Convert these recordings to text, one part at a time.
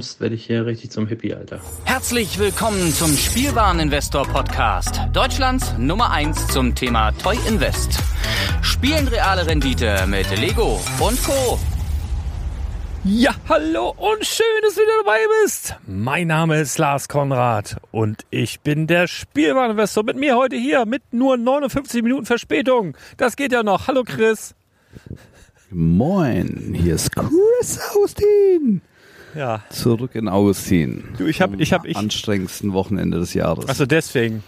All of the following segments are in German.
kommst, werde ich hier richtig zum Hippie, Alter. Herzlich willkommen zum Spielwareninvestor Podcast. Deutschlands Nummer 1 zum Thema Toy Invest. Spielen reale Rendite mit Lego und Co. Ja, hallo und schön, dass du wieder dabei bist. Mein Name ist Lars Konrad und ich bin der Spielwareninvestor. Mit mir heute hier mit nur 59 Minuten Verspätung. Das geht ja noch. Hallo Chris. Moin, hier ist Chris Austin. Ja. Zurück in Augustin. Du, ich habe, ich habe, ich. Anstrengendsten Wochenende des Jahres. Also deswegen.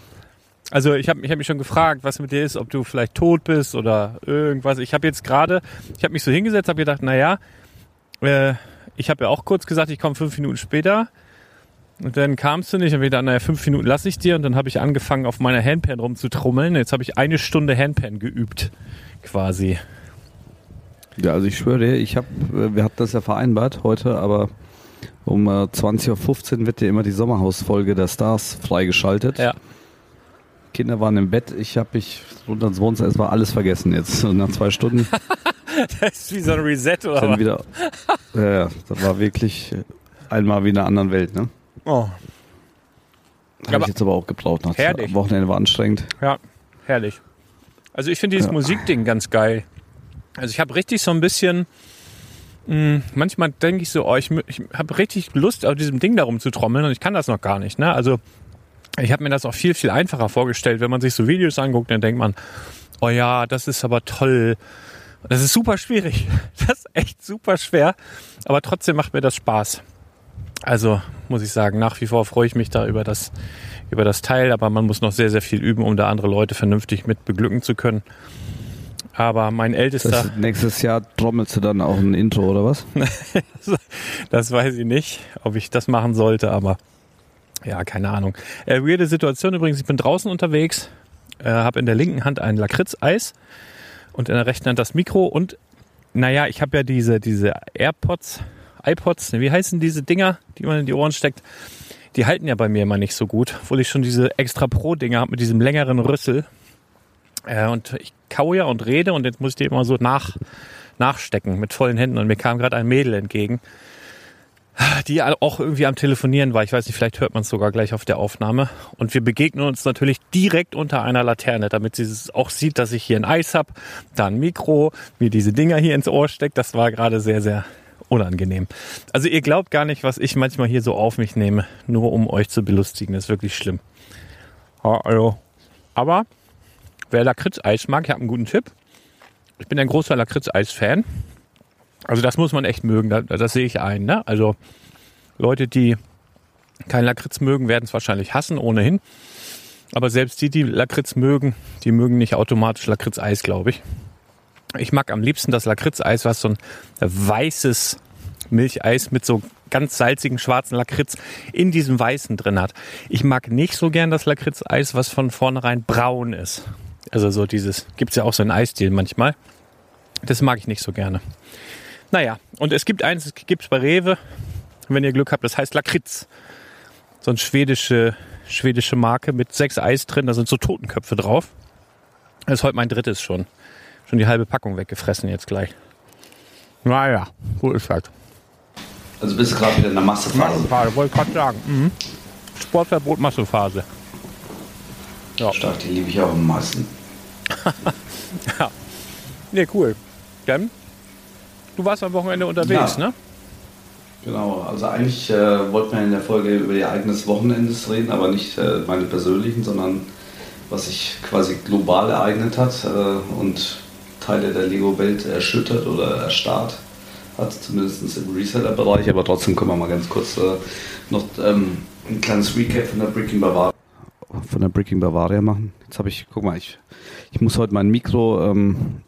Also ich habe ich hab mich schon gefragt, was mit dir ist, ob du vielleicht tot bist oder irgendwas. Ich habe jetzt gerade, ich habe mich so hingesetzt, habe gedacht, na ja, äh, ich habe ja auch kurz gesagt, ich komme fünf Minuten später. Und dann kamst du nicht und wir dachten, naja, fünf Minuten lasse ich dir. Und dann habe ich angefangen, auf meiner Handpan rumzutrommeln. Jetzt habe ich eine Stunde Handpan geübt, quasi. Ja, also ich schwöre dir, ich habe, wir hatten das ja vereinbart heute, aber um äh, 20.15 Uhr wird ja immer die Sommerhausfolge der Stars freigeschaltet. Ja. Kinder waren im Bett, ich habe mich runter ins Wohnzimmer, es war alles vergessen jetzt. Und nach zwei Stunden Das ist wie so ein Reset oder dann was? wieder. Ja, das war wirklich einmal wie in einer anderen Welt, ne? Oh, Habe ich jetzt aber auch gebraucht. Nach Herrlich. Am Wochenende war anstrengend. ja, herrlich. Also ich finde dieses Ja. Musikding ganz geil. Also ich habe richtig so ein bisschen, manchmal denke ich so, oh, ich, ich habe richtig Lust, auf diesem Ding darum zu trommeln und ich kann das noch gar nicht. Ne? Also ich habe mir das auch viel, viel einfacher vorgestellt. Wenn man sich so Videos anguckt, dann denkt man, oh ja, das ist aber toll. Das ist super schwierig. Das ist echt super schwer. Aber trotzdem macht mir das Spaß. Also muss ich sagen, nach wie vor freue ich mich da über das, über das Teil, aber man muss noch sehr, sehr viel üben, um da andere Leute vernünftig mit beglücken zu können. Aber mein ältester, Das nächstes Jahr trommelst du dann auch ein Intro oder was? das weiß ich nicht, ob ich das machen sollte, aber ja, keine Ahnung. Äh, weirde Situation übrigens, ich bin draußen unterwegs, äh, habe in der linken Hand ein Lakritzeis und in der rechten Hand das Mikro und naja, ich habe ja diese, diese AirPods, iPods, ne, wie heißen diese Dinger, die man in die Ohren steckt? Die halten ja bei mir immer nicht so gut, obwohl ich schon diese extra Pro-Dinger habe mit diesem längeren Rüssel. Äh, und ich kaue und rede und jetzt muss ich die immer so nach, nachstecken mit vollen Händen. Und mir kam gerade ein Mädel entgegen, die auch irgendwie am Telefonieren war. Ich weiß nicht, vielleicht hört man es sogar gleich auf der Aufnahme. Und wir begegnen uns natürlich direkt unter einer Laterne, damit sie es auch sieht, dass ich hier ein Eis hab, da ein Mikro, mir diese Dinger hier ins Ohr steckt. Das war gerade sehr, sehr unangenehm. Also ihr glaubt gar nicht, was ich manchmal hier so auf mich nehme, nur um euch zu belustigen. Das ist wirklich schlimm. Also. Aber wer Lakritzeis mag, ich habe einen guten Tipp. Ich bin ein großer Lakritzeis-Fan. Also das muss man echt mögen, das, das sehe ich ein. Ne? Also Leute, die kein Lakritz mögen, werden es wahrscheinlich hassen, ohnehin. Aber selbst die, die Lakritz mögen, die mögen nicht automatisch Lakritzeis, glaube ich. Ich mag am liebsten das Lakritzeis, was so ein weißes Milcheis mit so ganz salzigen schwarzen Lakritz in diesem weißen drin hat. Ich mag nicht so gern das Lakritzeis, was von vornherein braun ist. Also so dieses, gibt's ja auch so in Eisdielen manchmal. Das mag ich nicht so gerne. Naja, und es gibt eins, es gibt's bei Rewe, wenn ihr Glück habt, das heißt Lakritz. So eine schwedische, schwedische Marke mit sechs Eis drin, da sind so Totenköpfe drauf. Das ist heute mein drittes schon. Schon die halbe Packung weggefressen jetzt gleich. Naja, so ist halt. Also bist du gerade wieder in der Massephase. Massephase, wollte ich gerade sagen. Mhm. Sportverbot, Massephase. Stark, die liebe ich auch am meisten. Nee, cool. Dann, du warst am Wochenende unterwegs, Ja. ne? Genau, also eigentlich äh, wollten wir in der Folge über die Ereignisse des Wochenendes reden, aber nicht äh, meine persönlichen, sondern was sich quasi global ereignet hat äh, und Teile der Lego-Welt erschüttert oder erstarrt hat, zumindest im Reseller-Bereich. Aber trotzdem können wir mal ganz kurz äh, noch ähm, ein kleines Recap von der Breaking Bavaria von der Breaking Bavaria machen. Jetzt habe ich, guck mal, ich, ich muss heute mein Mikro ähm,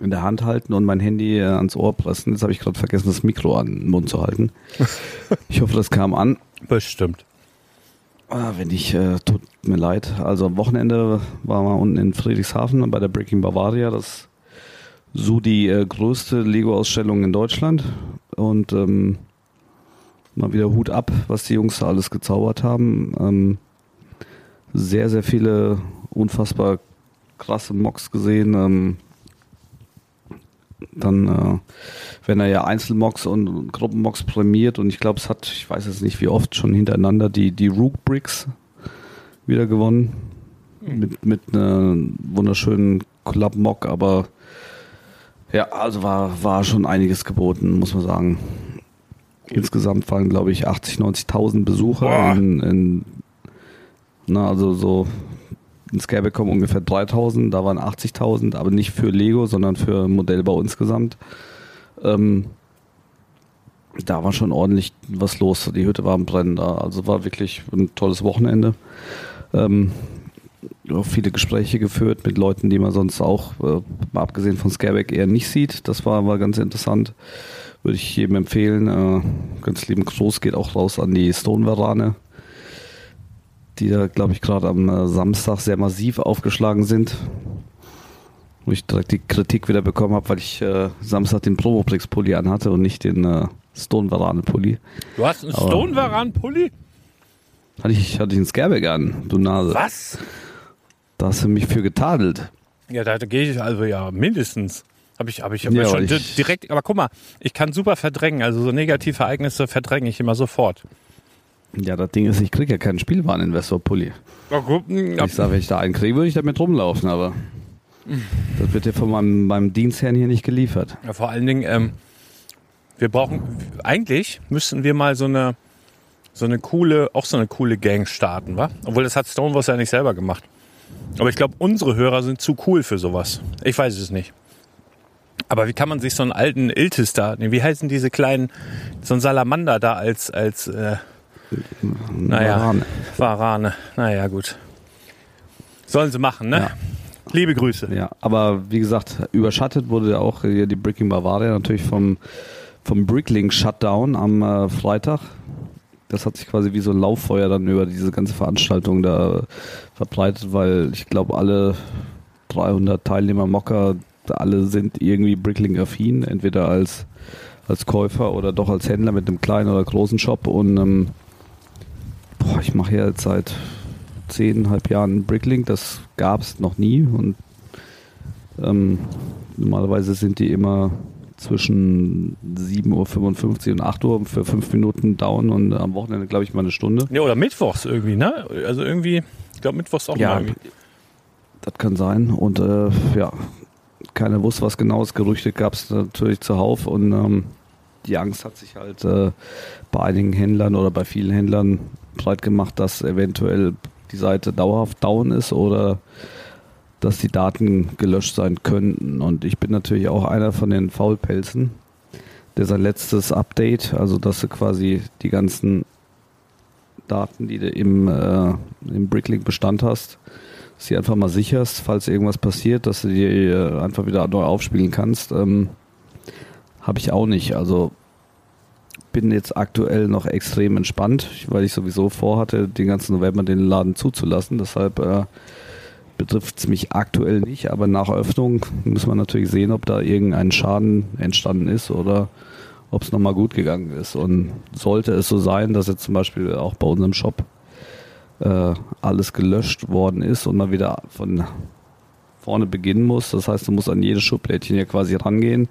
in der Hand halten und mein Handy äh, ans Ohr pressen. Jetzt habe ich gerade vergessen, das Mikro an den Mund zu halten. Ich hoffe, das kam an. Bestimmt. Ah, wenn nicht, äh, tut mir leid. Also am Wochenende waren wir unten in Friedrichshafen bei der Breaking Bavaria. Das ist so die äh, größte Lego-Ausstellung in Deutschland. Und ähm, mal wieder Hut ab, was die Jungs da alles gezaubert haben. Ähm, sehr, sehr viele unfassbar krasse Mocks gesehen. Ähm, dann äh, werden da ja Einzelmocks und Gruppenmocks prämiert und ich glaube, es hat, ich weiß jetzt nicht wie oft, schon hintereinander die, die Rook Bricks wieder gewonnen. Mhm. Mit, mit einer wunderschönen Club Mock, aber ja, also war, war schon einiges geboten, muss man sagen. Insgesamt waren, glaube ich, 80, 90.000 Besucher in, in na, also so in Scareback kommen ungefähr 3000, da waren 80.000, aber nicht für Lego, sondern für Modellbau insgesamt. Ähm, da war schon ordentlich was los. Die Hütte war am Brennen da. Also war wirklich ein tolles Wochenende. Ähm, auch viele Gespräche geführt mit Leuten, die man sonst auch, äh, abgesehen von Scareback, eher nicht sieht. Das war, war ganz interessant. Würde ich jedem empfehlen. Äh, ganz lieben Gruß geht auch raus an die Stone-Varane die da, glaube ich, gerade am äh, Samstag sehr massiv aufgeschlagen sind. Wo ich direkt die Kritik wieder bekommen habe, weil ich äh, Samstag den Promoprix-Pulli anhatte und nicht den äh, Stone-Varane-Pulli. Du hast einen Stone-Varane-Pulli? Hatte ich, hatte ich einen Scareback an, du Nase. Was? Da hast du mich für getadelt. Ja, da, gehe ich also ja mindestens. Habe ich, hab ich hab ja, schon ich direkt, aber guck mal, ich kann super verdrängen, also so negative Ereignisse verdränge ich immer sofort. Ja, das Ding ist, ich kriege ja keinen Spielwareninvestor-Pulli. Ich sage, wenn ich da einen kriege, würde ich damit rumlaufen, aber das wird ja von meinem, meinem Dienstherrn hier nicht geliefert. Ja, vor allen Dingen, ähm, wir brauchen, eigentlich müssten wir mal so eine, so eine coole, auch so eine coole Gang starten, wa? Obwohl das hat Stonewalls ja nicht selber gemacht. Aber ich glaube, unsere Hörer sind zu cool für sowas. Ich weiß es nicht. Aber wie kann man sich so einen alten Iltis da, wie heißen diese kleinen, so ein Salamander da als, als äh, naja, Warane. Warane. Naja, gut. Sollen sie machen, ne? Ja. Liebe Grüße. Ja, aber wie gesagt, überschattet wurde auch hier die Bricking Bavaria natürlich vom, vom Bricklink Shutdown am äh, Freitag. Das hat sich quasi wie so ein Lauffeuer dann über diese ganze Veranstaltung da verbreitet, weil ich glaube, alle 300 Teilnehmer Mocker, alle sind irgendwie Bricklink-affin, entweder als, als Käufer oder doch als Händler mit einem kleinen oder großen Shop und ähm, boah, ich mache ja jetzt seit zehnhalb Jahren Bricklink, das gab es noch nie und ähm, normalerweise sind die immer zwischen 7.55 Uhr und 8 Uhr für fünf Minuten down und am Wochenende glaube ich mal eine Stunde. Ja, oder mittwochs irgendwie, ne? Also irgendwie, ich glaube mittwochs auch ja, mal irgendwie. Das kann sein und äh, ja, keiner wusste was genaues. Gerüchte gab es natürlich zuhauf und ähm, die Angst hat sich halt äh, bei einigen Händlern oder bei vielen Händlern breit gemacht, dass eventuell die Seite dauerhaft down ist oder dass die Daten gelöscht sein könnten. Und ich bin natürlich auch einer von den Faulpelzen, der sein letztes Update, also dass du quasi die ganzen Daten, die du im, äh, im Bricklink Bestand hast, sie einfach mal sicherst, falls irgendwas passiert, dass du die äh, einfach wieder neu aufspielen kannst. Ähm, Habe ich auch nicht. Also bin jetzt aktuell noch extrem entspannt, weil ich sowieso vorhatte, den ganzen November den Laden zuzulassen. Deshalb äh, betrifft es mich aktuell nicht, aber nach Öffnung muss man natürlich sehen, ob da irgendein Schaden entstanden ist oder ob es nochmal gut gegangen ist. Und sollte es so sein, dass jetzt zum Beispiel auch bei unserem Shop äh, alles gelöscht worden ist und man wieder von vorne beginnen muss, das heißt, du musst an jedes Schublädchen hier quasi rangehen,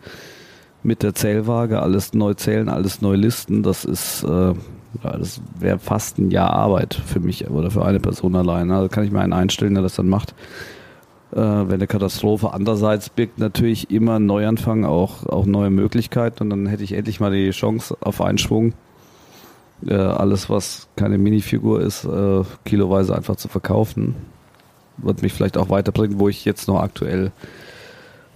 mit der Zählwaage, alles neu zählen, alles neu listen, das ist, äh, das wäre fast ein Jahr Arbeit für mich oder für eine Person alleine. Also kann ich mir einen einstellen, der das dann macht. Äh, wenn eine Katastrophe andererseits birgt natürlich immer Neuanfang auch, auch neue Möglichkeiten und dann hätte ich endlich mal die Chance auf einen Schwung, äh, alles was keine Minifigur ist, äh, kiloweise einfach zu verkaufen. Wird mich vielleicht auch weiterbringen, wo ich jetzt noch aktuell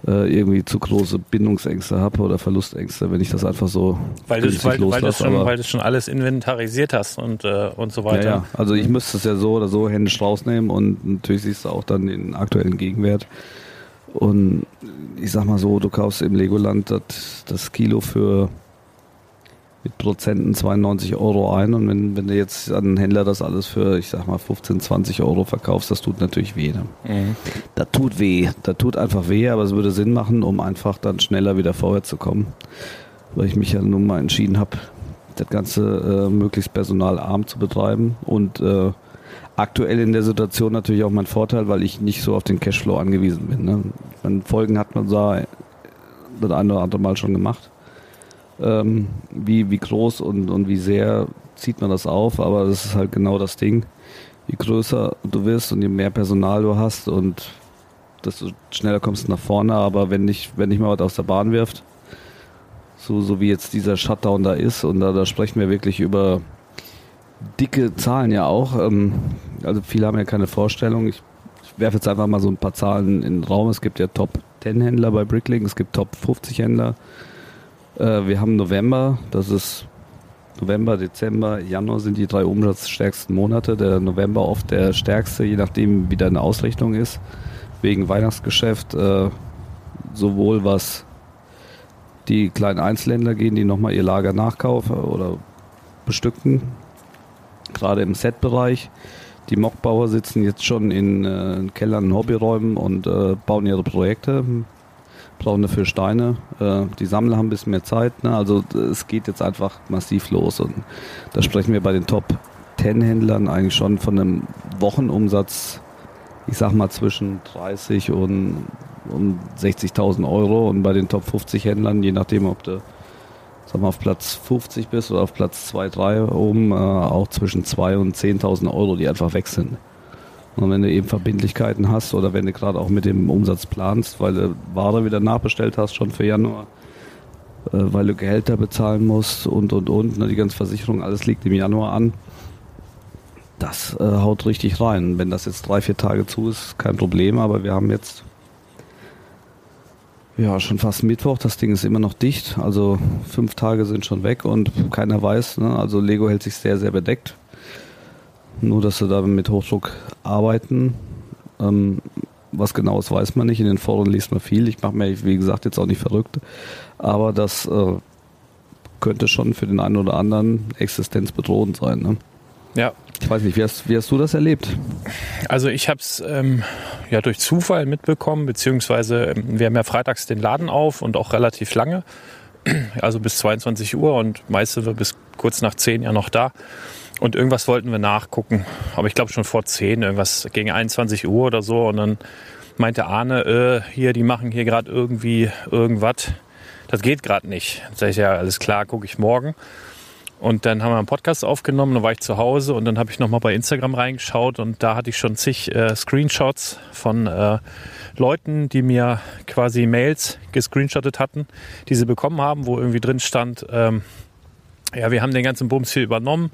äh, irgendwie zu große Bindungsängste habe oder Verlustängste, wenn ich das einfach so weil du weil, weil, das schon, weil du schon alles inventarisiert hast und, äh, und so weiter. Ja, ja. also ich müsste es ja so oder so händisch rausnehmen und natürlich siehst du auch dann den aktuellen Gegenwert. Und ich sag mal so, du kaufst im Legoland das, das Kilo für mit Prozenten 92 Euro ein und wenn, wenn du jetzt an einen Händler das alles für, ich sag mal, 15, 20 Euro verkaufst, das tut natürlich weh. Ne? Mhm. Das tut weh. Das tut einfach weh, aber es würde Sinn machen, um einfach dann schneller wieder vorwärts zu kommen. Weil ich mich ja nun mal entschieden habe, das Ganze äh, möglichst personalarm zu betreiben und äh, aktuell in der Situation natürlich auch mein Vorteil, weil ich nicht so auf den Cashflow angewiesen bin. Ne? Meine Folgen hat man da das eine oder andere Mal schon gemacht. Ähm, wie, wie groß und, und wie sehr zieht man das auf, aber das ist halt genau das Ding. Je größer du wirst und je mehr Personal du hast und desto schneller kommst du nach vorne, aber wenn nicht, wenn nicht mal was aus der Bahn wirft, so, so wie jetzt dieser Shutdown da ist, und da, da sprechen wir wirklich über dicke Zahlen ja auch. Ähm, also viele haben ja keine Vorstellung. Ich, ich werfe jetzt einfach mal so ein paar Zahlen in den Raum. Es gibt ja Top 10 Händler bei Bricklink, es gibt Top 50 Händler. Äh, wir haben November, das ist November, Dezember, Januar sind die drei umsatzstärksten Monate. Der November oft der stärkste, je nachdem wie deine Ausrichtung ist. Wegen Weihnachtsgeschäft, äh, sowohl was die kleinen Einzelhändler gehen, die nochmal ihr Lager nachkaufen oder bestückten, gerade im Set-Bereich. Die Mockbauer sitzen jetzt schon in, äh, Kellern, Hobbyräumen und äh, bauen ihre Projekte, brauchen dafür Steine. Äh, die Sammler haben ein bisschen mehr Zeit. Ne? Also es geht jetzt einfach massiv los. Und da sprechen wir bei den Top 10 Händlern eigentlich schon von einem Wochenumsatz, ich sag mal zwischen 30 und, und 60.000 Euro. Und bei den Top 50 Händlern, je nachdem, ob du sag mal, auf Platz 50 bist oder auf Platz 2, 3 oben, äh, auch zwischen 2 und 10.000 Euro, die einfach weg sind. Und wenn du eben Verbindlichkeiten hast oder wenn du gerade auch mit dem Umsatz planst, weil du Ware wieder nachbestellt hast, schon für Januar, äh, weil du Gehälter bezahlen musst und, und, und, ne, die ganze Versicherung, alles liegt im Januar an, das äh, haut richtig rein. Wenn das jetzt drei, vier Tage zu ist, kein Problem, aber wir haben jetzt ja, schon fast Mittwoch. Das Ding ist immer noch dicht. Also fünf Tage sind schon weg und keiner weiß. Ne? Also Lego hält sich sehr, sehr bedeckt. Nur, dass sie da mit Hochdruck arbeiten. Ähm, was genaues weiß man nicht. In den Foren liest man viel. Ich mache mir, wie gesagt, jetzt auch nicht verrückt. Aber das äh, könnte schon für den einen oder anderen existenzbedrohend sein. Ne? Ja. Ich weiß nicht, wie hast, wie hast du das erlebt? Also ich habe es ähm, ja durch Zufall mitbekommen, beziehungsweise ähm, wir haben ja freitags den Laden auf und auch relativ lange, also bis 22 Uhr und meist sind wir bis kurz nach 10 ja noch da. Und irgendwas wollten wir nachgucken, aber ich glaube schon vor 10, irgendwas gegen 21 Uhr oder so. Und dann meinte Arne, äh, hier, die machen hier gerade irgendwie irgendwas. Das geht gerade nicht. Sag ich ja, alles klar, gucke ich morgen. Und dann haben wir einen Podcast aufgenommen, dann war ich zu Hause und dann habe ich nochmal bei Instagram reingeschaut und da hatte ich schon zig äh, Screenshots von äh, Leuten, die mir quasi Mails gescreenshottet hatten, die sie bekommen haben, wo irgendwie drin stand, ähm, ja, wir haben den ganzen Bums hier übernommen,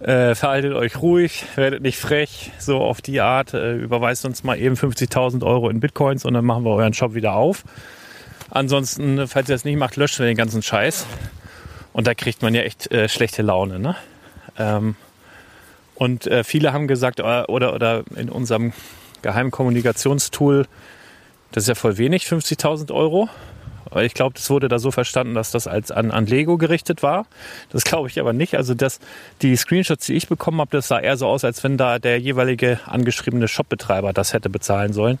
äh, verhaltet euch ruhig, werdet nicht frech, so auf die Art, äh, überweist uns mal eben 50.000 Euro in Bitcoins und dann machen wir euren Shop wieder auf. Ansonsten, falls ihr das nicht macht, löscht wir den ganzen Scheiß. Und da kriegt man ja echt äh, schlechte Laune. Ne? Ähm, und äh, viele haben gesagt, äh, oder, oder in unserem geheimen Kommunikationstool, das ist ja voll wenig, 50.000 Euro. Ich glaube, das wurde da so verstanden, dass das als an, an Lego gerichtet war. Das glaube ich aber nicht. Also das, die Screenshots, die ich bekommen habe, das sah eher so aus, als wenn da der jeweilige angeschriebene Shopbetreiber das hätte bezahlen sollen.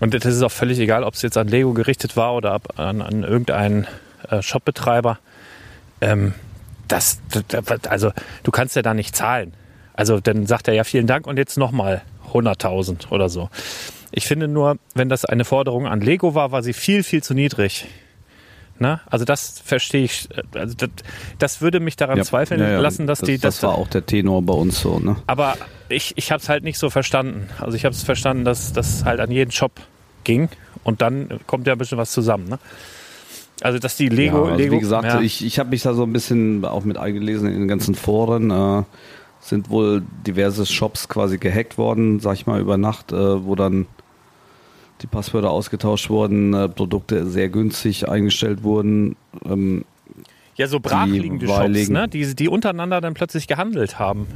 Und das ist auch völlig egal, ob es jetzt an Lego gerichtet war oder an, an irgendeinen äh, Shopbetreiber ähm, das, also du kannst ja da nicht zahlen. Also dann sagt er ja vielen Dank und jetzt nochmal 100.000 oder so. Ich finde nur, wenn das eine Forderung an Lego war, war sie viel, viel zu niedrig. Na? Also das verstehe ich, also das, das würde mich daran ja, zweifeln ja, ja. lassen, dass das, die... Das, das war auch der Tenor bei uns so. Ne? Aber ich, ich habe es halt nicht so verstanden. Also ich habe es verstanden, dass das halt an jeden Shop ging und dann kommt ja ein bisschen was zusammen. Ne? Also dass die Lego, also Lego wie gesagt, ich, ich habe mich da so ein bisschen auch mit eingelesen in den ganzen Foren. Äh, sind wohl diverse Shops quasi gehackt worden, sag ich mal, über Nacht, äh, wo dann die Passwörter ausgetauscht wurden, äh, Produkte sehr günstig eingestellt wurden. Ähm, ja, so brachliegende Shops, ne? die, die untereinander dann plötzlich gehandelt haben.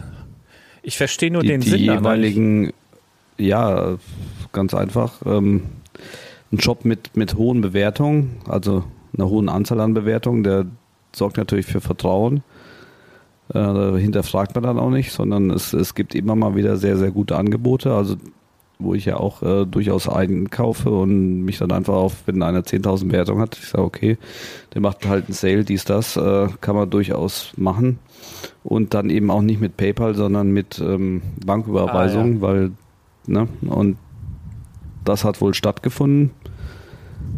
Ich verstehe nur die, den die Sinn. Die jeweiligen, ja, ganz einfach. Ähm, ein Shop mit, mit hohen Bewertungen, also einer hohen Anzahl an Bewertungen, der sorgt natürlich für Vertrauen. Äh, hinterfragt man dann auch nicht, sondern es, es gibt immer mal wieder sehr, sehr gute Angebote, also wo ich ja auch äh, durchaus eigen kaufe und mich dann einfach auf, wenn einer 10.000 Bewertungen hat, ich sage, okay, der macht halt einen Sale, dies, das, äh, kann man durchaus machen. Und dann eben auch nicht mit PayPal, sondern mit ähm, Banküberweisung, ah, ja. weil, ne, und das hat wohl stattgefunden.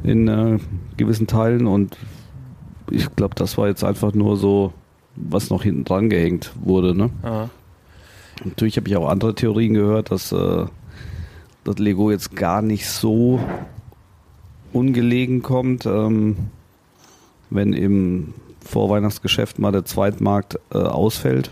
in äh, gewissen Teilen und ich glaube, das war jetzt einfach nur so, was noch hinten dran gehängt wurde. Ne? Ja. Natürlich habe ich auch andere Theorien gehört, dass, äh, dass Lego jetzt gar nicht so ungelegen kommt, ähm, wenn im Vorweihnachtsgeschäft mal der Zweitmarkt äh, ausfällt.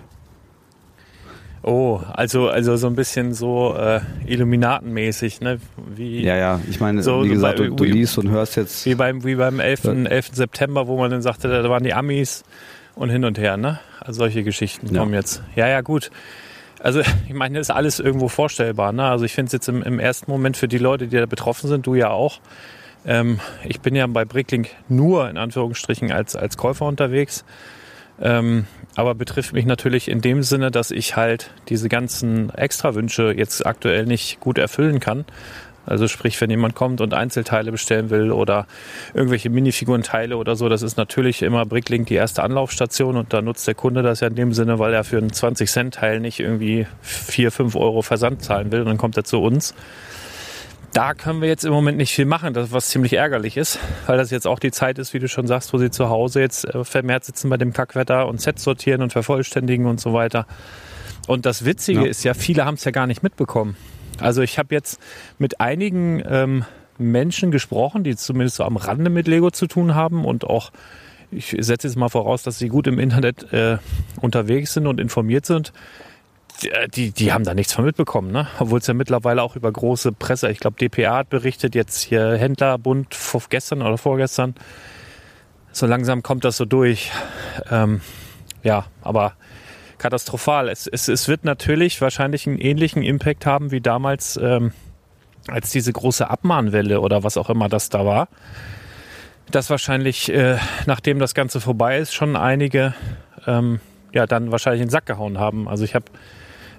Oh, also, also so ein bisschen so äh, Illuminatenmäßig, ne? Wie, Ja, ja, ich meine, So, wie gesagt, bei- du, du liest und hörst jetzt. wie beim, wie beim 11. 11. September, wo man dann sagte, da waren die Amis und hin und her, ne? Also solche Geschichten Ja. kommen jetzt. Ja, ja, gut. Also ich meine, das ist alles irgendwo vorstellbar. Ne? Also ich finde es jetzt im, im ersten Moment für die Leute, die da betroffen sind, du ja auch. Ähm, ich bin ja bei Bricklink nur in Anführungsstrichen als, als Käufer unterwegs. Ähm, aber betrifft mich natürlich in dem Sinne, dass ich halt diese ganzen Extrawünsche jetzt aktuell nicht gut erfüllen kann. Also sprich, wenn jemand kommt und Einzelteile bestellen will oder irgendwelche Minifigurenteile oder so, das ist natürlich immer Bricklink die erste Anlaufstation und da nutzt der Kunde das ja in dem Sinne, weil er für einen 20-Cent-Teil nicht irgendwie 4, 5 Euro Versand zahlen will und dann kommt er zu uns. Da können wir jetzt im Moment nicht viel machen, das, was ziemlich ärgerlich ist, weil das jetzt auch die Zeit ist, wie du schon sagst, wo sie zu Hause jetzt äh, vermehrt sitzen bei dem Kackwetter und Sets sortieren und vervollständigen und so weiter. Und das Witzige Ja. ist ja, viele haben es ja gar nicht mitbekommen. Also ich habe jetzt mit einigen ähm, Menschen gesprochen, die zumindest so am Rande mit Lego zu tun haben und auch, ich setze jetzt mal voraus, dass sie gut im Internet äh, unterwegs sind und informiert sind. Die, die, die haben da nichts von mitbekommen, ne? Obwohl es ja mittlerweile auch über große Presse, ich glaube DPA hat berichtet, jetzt hier Händlerbund vor, gestern oder vorgestern. So langsam kommt das so durch. Ähm, ja, aber katastrophal. Es, es, es wird natürlich wahrscheinlich einen ähnlichen Impact haben wie damals, ähm, als diese große Abmahnwelle oder was auch immer das da war. Dass wahrscheinlich, äh, nachdem das Ganze vorbei ist, schon einige ähm, ja dann wahrscheinlich in den Sack gehauen haben. Also ich habe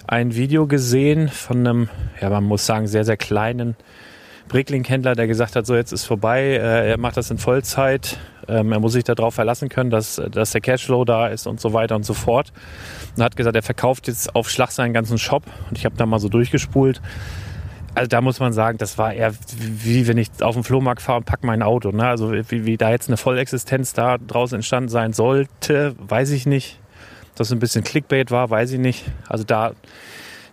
ein Video gesehen von einem, ja man muss sagen, sehr, sehr kleinen Bricklink-Händler, der gesagt hat, so jetzt ist vorbei, äh, er macht das in Vollzeit, ähm, er muss sich darauf verlassen können, dass, dass der Cashflow da ist und so weiter und so fort. Und hat gesagt, er verkauft jetzt auf Schlag seinen ganzen Shop und ich habe da mal so durchgespult. Also da muss man sagen, das war eher wie wenn ich auf den Flohmarkt fahre und pack mein Auto. Ne? Also wie, wie da jetzt eine Vollexistenz da draußen entstanden sein sollte, weiß ich nicht. Dass es ein bisschen Clickbait war, weiß ich nicht. Also da,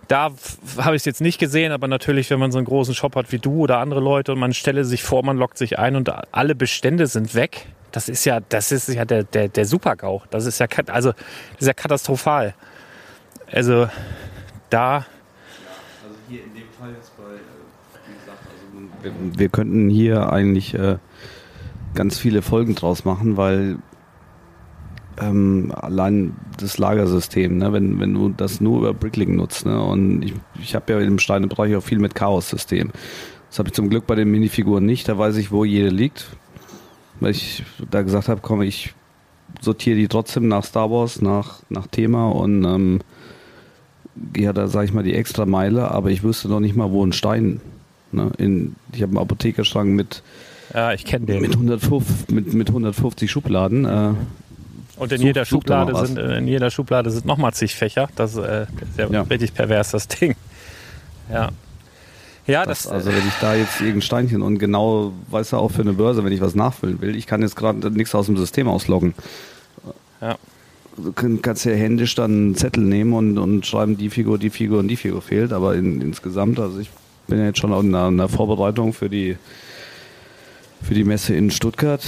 da habe ich es jetzt nicht gesehen, aber natürlich, wenn man so einen großen Shop hat wie du oder andere Leute und man stelle sich vor, man lockt sich ein und alle Bestände sind weg, das ist ja, das ist ja der, der, der Supergau. Das ist ja, also, das ist ja katastrophal. Also da, Also hier in dem Fall jetzt bei, wie gesagt, also wir, wir könnten hier eigentlich äh, ganz viele Folgen draus machen, weil ähm, allein das Lagersystem, ne, wenn, wenn du das nur über Bricklink nutzt, ne, und ich, ich habe ja im Steinebereich auch viel mit Chaos-System. Das habe ich zum Glück bei den Minifiguren nicht, da weiß ich, wo jede liegt. Weil ich da gesagt habe, komm, ich sortiere die trotzdem nach Star Wars, nach, nach Thema und ähm, ja, da sage ich mal die extra Meile, aber ich wüsste noch nicht mal, wo ein Stein. Ne, in, ich habe einen Apothekerschrank mit, ja, ich kenne den. mit, 150, mit, mit 150 Schubladen. Äh, Und in jeder Schublade sind in jeder Schublade sind nochmal zig Fächer. Das äh, ist ja, Ja. richtig pervers, das Ding. Ja. Ja, das, das, also wenn ich da jetzt irgendein Steinchen und genau, weißt du, auch für eine Börse, wenn ich was nachfüllen will, ich kann jetzt gerade nichts aus dem System ausloggen. Ja. Du kann- kannst ja händisch dann einen Zettel nehmen und, und schreiben, die Figur, die Figur und die Figur fehlt, aber in, insgesamt, also ich bin ja jetzt schon in einer, in einer Vorbereitung für die, für die Messe in Stuttgart.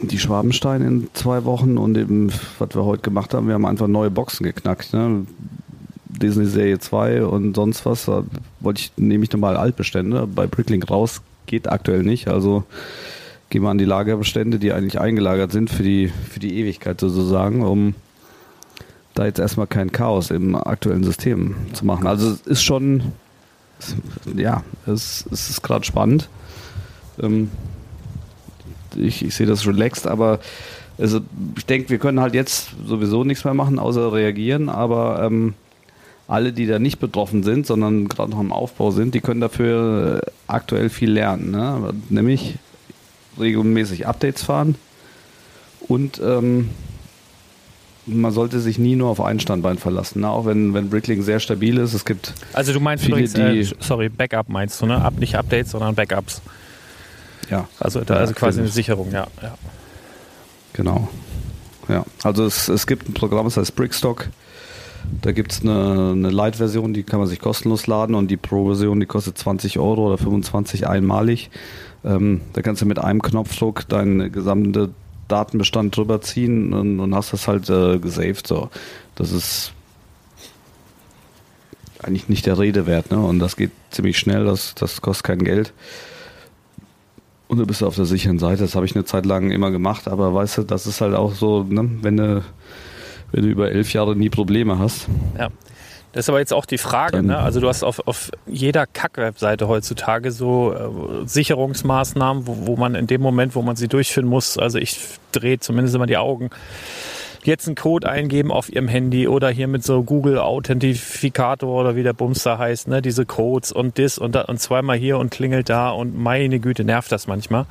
Die Schwabenstein in zwei Wochen und eben, was wir heute gemacht haben, wir haben einfach neue Boxen geknackt. Ne? Disney Serie 2 und sonst was. Da wollte ich, nehme ich nochmal Altbestände. Bei Bricklink raus geht aktuell nicht. Also gehen wir an die Lagerbestände, die eigentlich eingelagert sind für die, für die Ewigkeit sozusagen, um da jetzt erstmal kein Chaos im aktuellen System zu machen. Also es ist schon, ja, es, es ist gerade spannend. Ähm, ich, ich sehe das relaxed, aber also ich denke, wir können halt jetzt sowieso nichts mehr machen, außer reagieren, aber ähm, alle, die da nicht betroffen sind, sondern gerade noch im Aufbau sind, die können dafür äh, aktuell viel lernen. Ne? Nämlich regelmäßig Updates fahren und ähm, man sollte sich nie nur auf ein Standbein verlassen, ne? auch wenn, wenn Bricklink sehr stabil ist. Es gibt also du meinst viele, übrigens, äh, die- sorry, Backup meinst du, ne? Ab, nicht Updates, sondern Backups. Ja. Also da also quasi eine. Sicherung, ja. ja. Genau. Ja, also es, es gibt ein Programm, das heißt Brickstock. Da gibt es eine, eine Light-Version, die kann man sich kostenlos laden und die Pro-Version, die kostet 20 Euro oder 25 einmalig. Ähm, da kannst du mit einem Knopfdruck deinen gesamten Datenbestand drüber ziehen und, und hast das halt äh, gesaved. So. Das ist eigentlich nicht der Rede wert, ne? Und das geht ziemlich schnell, das, das kostet kein Geld. Und du bist auf der sicheren Seite. Das habe ich eine Zeit lang immer gemacht, aber weißt du, das ist halt auch so, ne, wenn du, wenn du über elf Jahre nie Probleme hast. Ja. Das ist aber jetzt auch die Frage, ne? Also du hast auf, auf jeder Kack-Webseite heutzutage so äh, Sicherungsmaßnahmen, wo, wo man in dem Moment, wo man sie durchführen muss, also ich drehe zumindest immer die Augen, jetzt einen Code eingeben auf ihrem Handy oder hier mit so Google Authentifikator oder wie der Bums da heißt, ne? Diese Codes und das und da und zweimal hier und klingelt da und meine Güte, nervt das manchmal.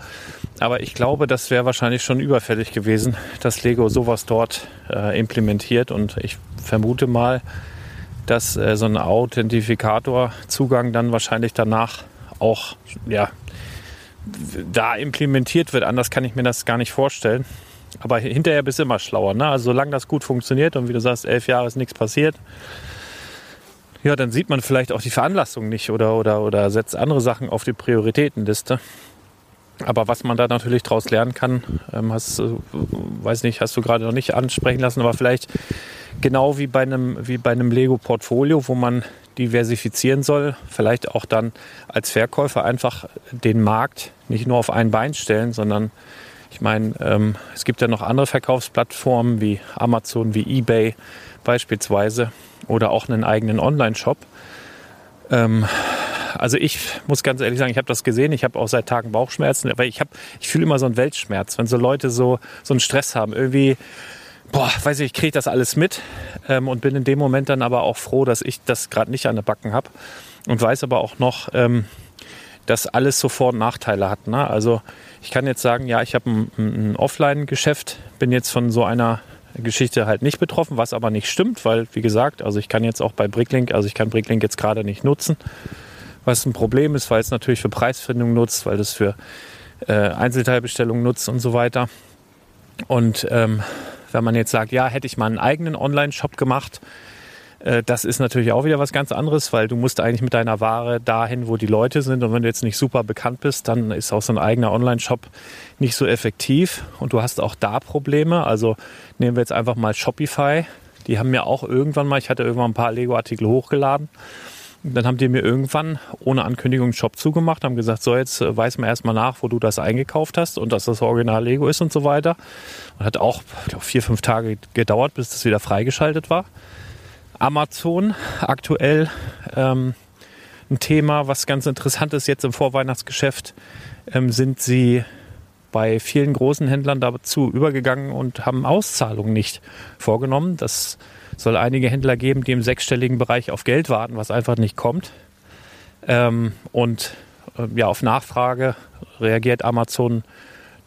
Aber ich glaube, das wäre wahrscheinlich schon überfällig gewesen, dass Lego sowas dort äh, implementiert und ich vermute mal, dass äh, so ein Authentifikator-Zugang dann wahrscheinlich danach auch ja, da implementiert wird. Anders kann ich mir das gar nicht vorstellen. Aber hinterher bist du immer schlauer. Ne? Also solange das gut funktioniert und wie du sagst, elf Jahre ist nichts passiert, ja, dann sieht man vielleicht auch die Veranlassung nicht oder, oder, oder setzt andere Sachen auf die Prioritätenliste. Aber was man da natürlich daraus lernen kann, ähm, hast, weiß nicht, hast du gerade noch nicht ansprechen lassen, aber vielleicht genau wie bei einem, wie bei einem Lego-Portfolio, wo man diversifizieren soll, vielleicht auch dann als Verkäufer einfach den Markt nicht nur auf ein Bein stellen, sondern ich meine, ähm, es gibt ja noch andere Verkaufsplattformen wie Amazon, wie eBay beispielsweise oder auch einen eigenen Online-Shop. Ähm, also ich muss ganz ehrlich sagen, ich habe das gesehen, ich habe auch seit Tagen Bauchschmerzen, aber ich ich fühle immer so einen Weltschmerz, wenn so Leute so, so einen Stress haben. Irgendwie, boah, weiß ich, ich kriege das alles mit ähm, und bin in dem Moment dann aber auch froh, dass ich das gerade nicht an der Backen habe und weiß aber auch noch, ähm, dass alles so Vor- und Nachteile hat. Ne? Also ich kann jetzt sagen, ja, ich habe ein, ein Offline-Geschäft, bin jetzt von so einer Geschichte halt nicht betroffen, was aber nicht stimmt, weil, wie gesagt, also ich kann jetzt auch bei Bricklink, also ich kann Bricklink jetzt gerade nicht nutzen, was ein Problem ist, weil es natürlich für Preisfindung nutzt, weil es für äh, Einzelteilbestellungen nutzt und so weiter. Und ähm, wenn man jetzt sagt, ja, hätte ich mal einen eigenen Online-Shop gemacht, das ist natürlich auch wieder was ganz anderes, weil du musst eigentlich mit deiner Ware dahin, wo die Leute sind. Und wenn du jetzt nicht super bekannt bist, dann ist auch so ein eigener Online-Shop nicht so effektiv. Und du hast auch da Probleme. Also nehmen wir jetzt einfach mal Shopify. Die haben mir auch irgendwann mal, ich hatte irgendwann ein paar Lego-Artikel hochgeladen. Dann haben die mir irgendwann ohne Ankündigung einen Shop zugemacht, haben gesagt, so jetzt äh, weiß man erstmal nach, wo du das eingekauft hast und dass das Original Lego ist und so weiter. Und hat auch, ich glaube, vier, fünf Tage gedauert, bis das wieder freigeschaltet war. Amazon aktuell ähm, ein Thema, was ganz interessant ist jetzt im Vorweihnachtsgeschäft, ähm, sind sie bei vielen großen Händlern dazu übergegangen und haben Auszahlungen nicht vorgenommen. Das soll einige Händler geben, die im sechsstelligen Bereich auf Geld warten, was einfach nicht kommt. Ähm, und äh, ja, auf Nachfrage reagiert Amazon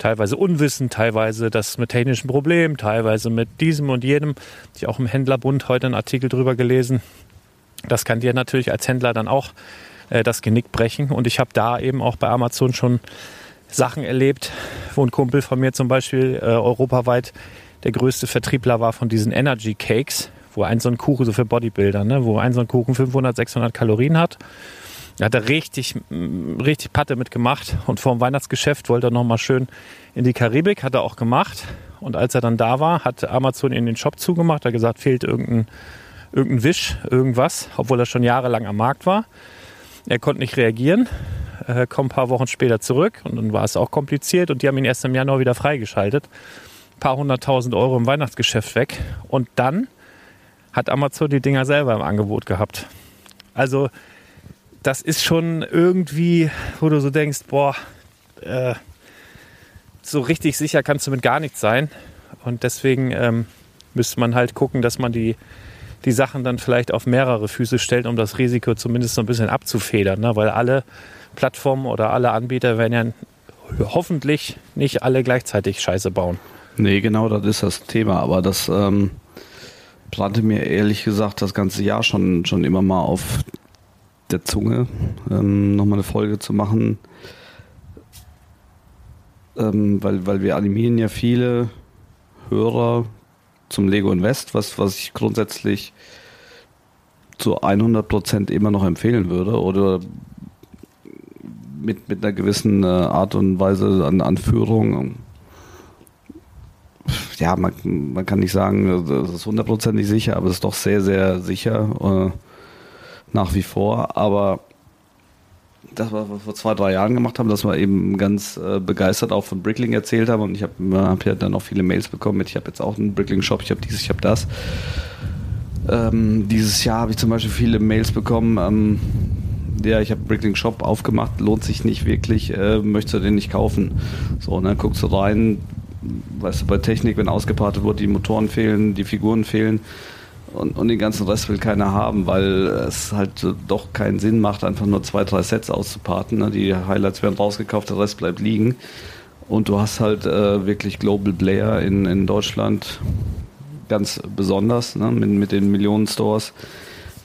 teilweise unwissend, teilweise das mit technischen Problemen, teilweise mit diesem und jenem. Ich auch im Händlerbund heute einen Artikel drüber gelesen. Das kann dir natürlich als Händler dann auch äh, das Genick brechen. Und ich habe da eben auch bei Amazon schon Sachen erlebt, wo ein Kumpel von mir zum Beispiel äh, europaweit der größte Vertriebler war von diesen Energy Cakes, wo ein so ein Kuchen, so für Bodybuilder, ne, wo ein so ein Kuchen 500, 600 Kalorien hat. Da hat er richtig, mm, richtig Patte mitgemacht und vor dem Weihnachtsgeschäft wollte er nochmal schön in die Karibik, hat er auch gemacht. Und als er dann da war, hat Amazon in den Shop zugemacht, hat gesagt, fehlt irgendein, irgendein Wisch, irgendwas, obwohl er schon jahrelang am Markt war. Er konnte nicht reagieren, äh, kommt ein paar Wochen später zurück und dann war es auch kompliziert und die haben ihn erst im Januar wieder freigeschaltet. Ein paar hunderttausend Euro im Weihnachtsgeschäft weg und dann hat Amazon die Dinger selber im Angebot gehabt. Also das ist schon irgendwie, wo du so denkst, boah, äh, so richtig sicher kannst du mit gar nichts sein. Und deswegen ähm, müsste man halt gucken, dass man die, die Sachen dann vielleicht auf mehrere Füße stellt, um das Risiko zumindest so ein bisschen abzufedern. Ne? Weil alle Plattformen oder alle Anbieter werden ja hoffentlich nicht alle gleichzeitig Scheiße bauen. Nee, genau, das ist das Thema. Aber das ähm, brannte mir ehrlich gesagt das ganze Jahr schon, schon immer mal auf der Zunge, ähm, nochmal eine Folge zu machen. ähm, weil, weil wir animieren ja viele Hörer zum Lego Invest, was, was ich grundsätzlich zu 100% immer noch empfehlen würde oder mit, mit einer gewissen äh, Art und Weise an, an Führung. Ja, man, man kann nicht sagen, das ist hundertprozentig sicher, aber es ist doch sehr, sehr sicher äh, nach wie vor. Aber das, was wir vor zwei, drei Jahren gemacht haben, dass wir eben ganz äh, begeistert auch von Brickling erzählt haben und ich habe hab ja dann auch viele Mails bekommen mit, ich habe jetzt auch einen Brickling-Shop, ich habe dieses, ich habe das. Ähm, dieses Jahr habe ich zum Beispiel viele Mails bekommen, ähm, ja, ich habe Brickling Shop aufgemacht, lohnt sich nicht wirklich, äh, möchtest du den nicht kaufen? So, und dann guckst du rein, weißt du, bei Technik, wenn ausgepartet wurde, die Motoren fehlen, die Figuren fehlen und, und den ganzen Rest will keiner haben, weil es halt doch keinen Sinn macht, einfach nur zwei, drei Sets auszuparten. Ne? Die Highlights werden rausgekauft, der Rest bleibt liegen. Und du hast halt äh, wirklich Global Player in, in Deutschland ganz besonders, ne? mit, mit den Millionen Stores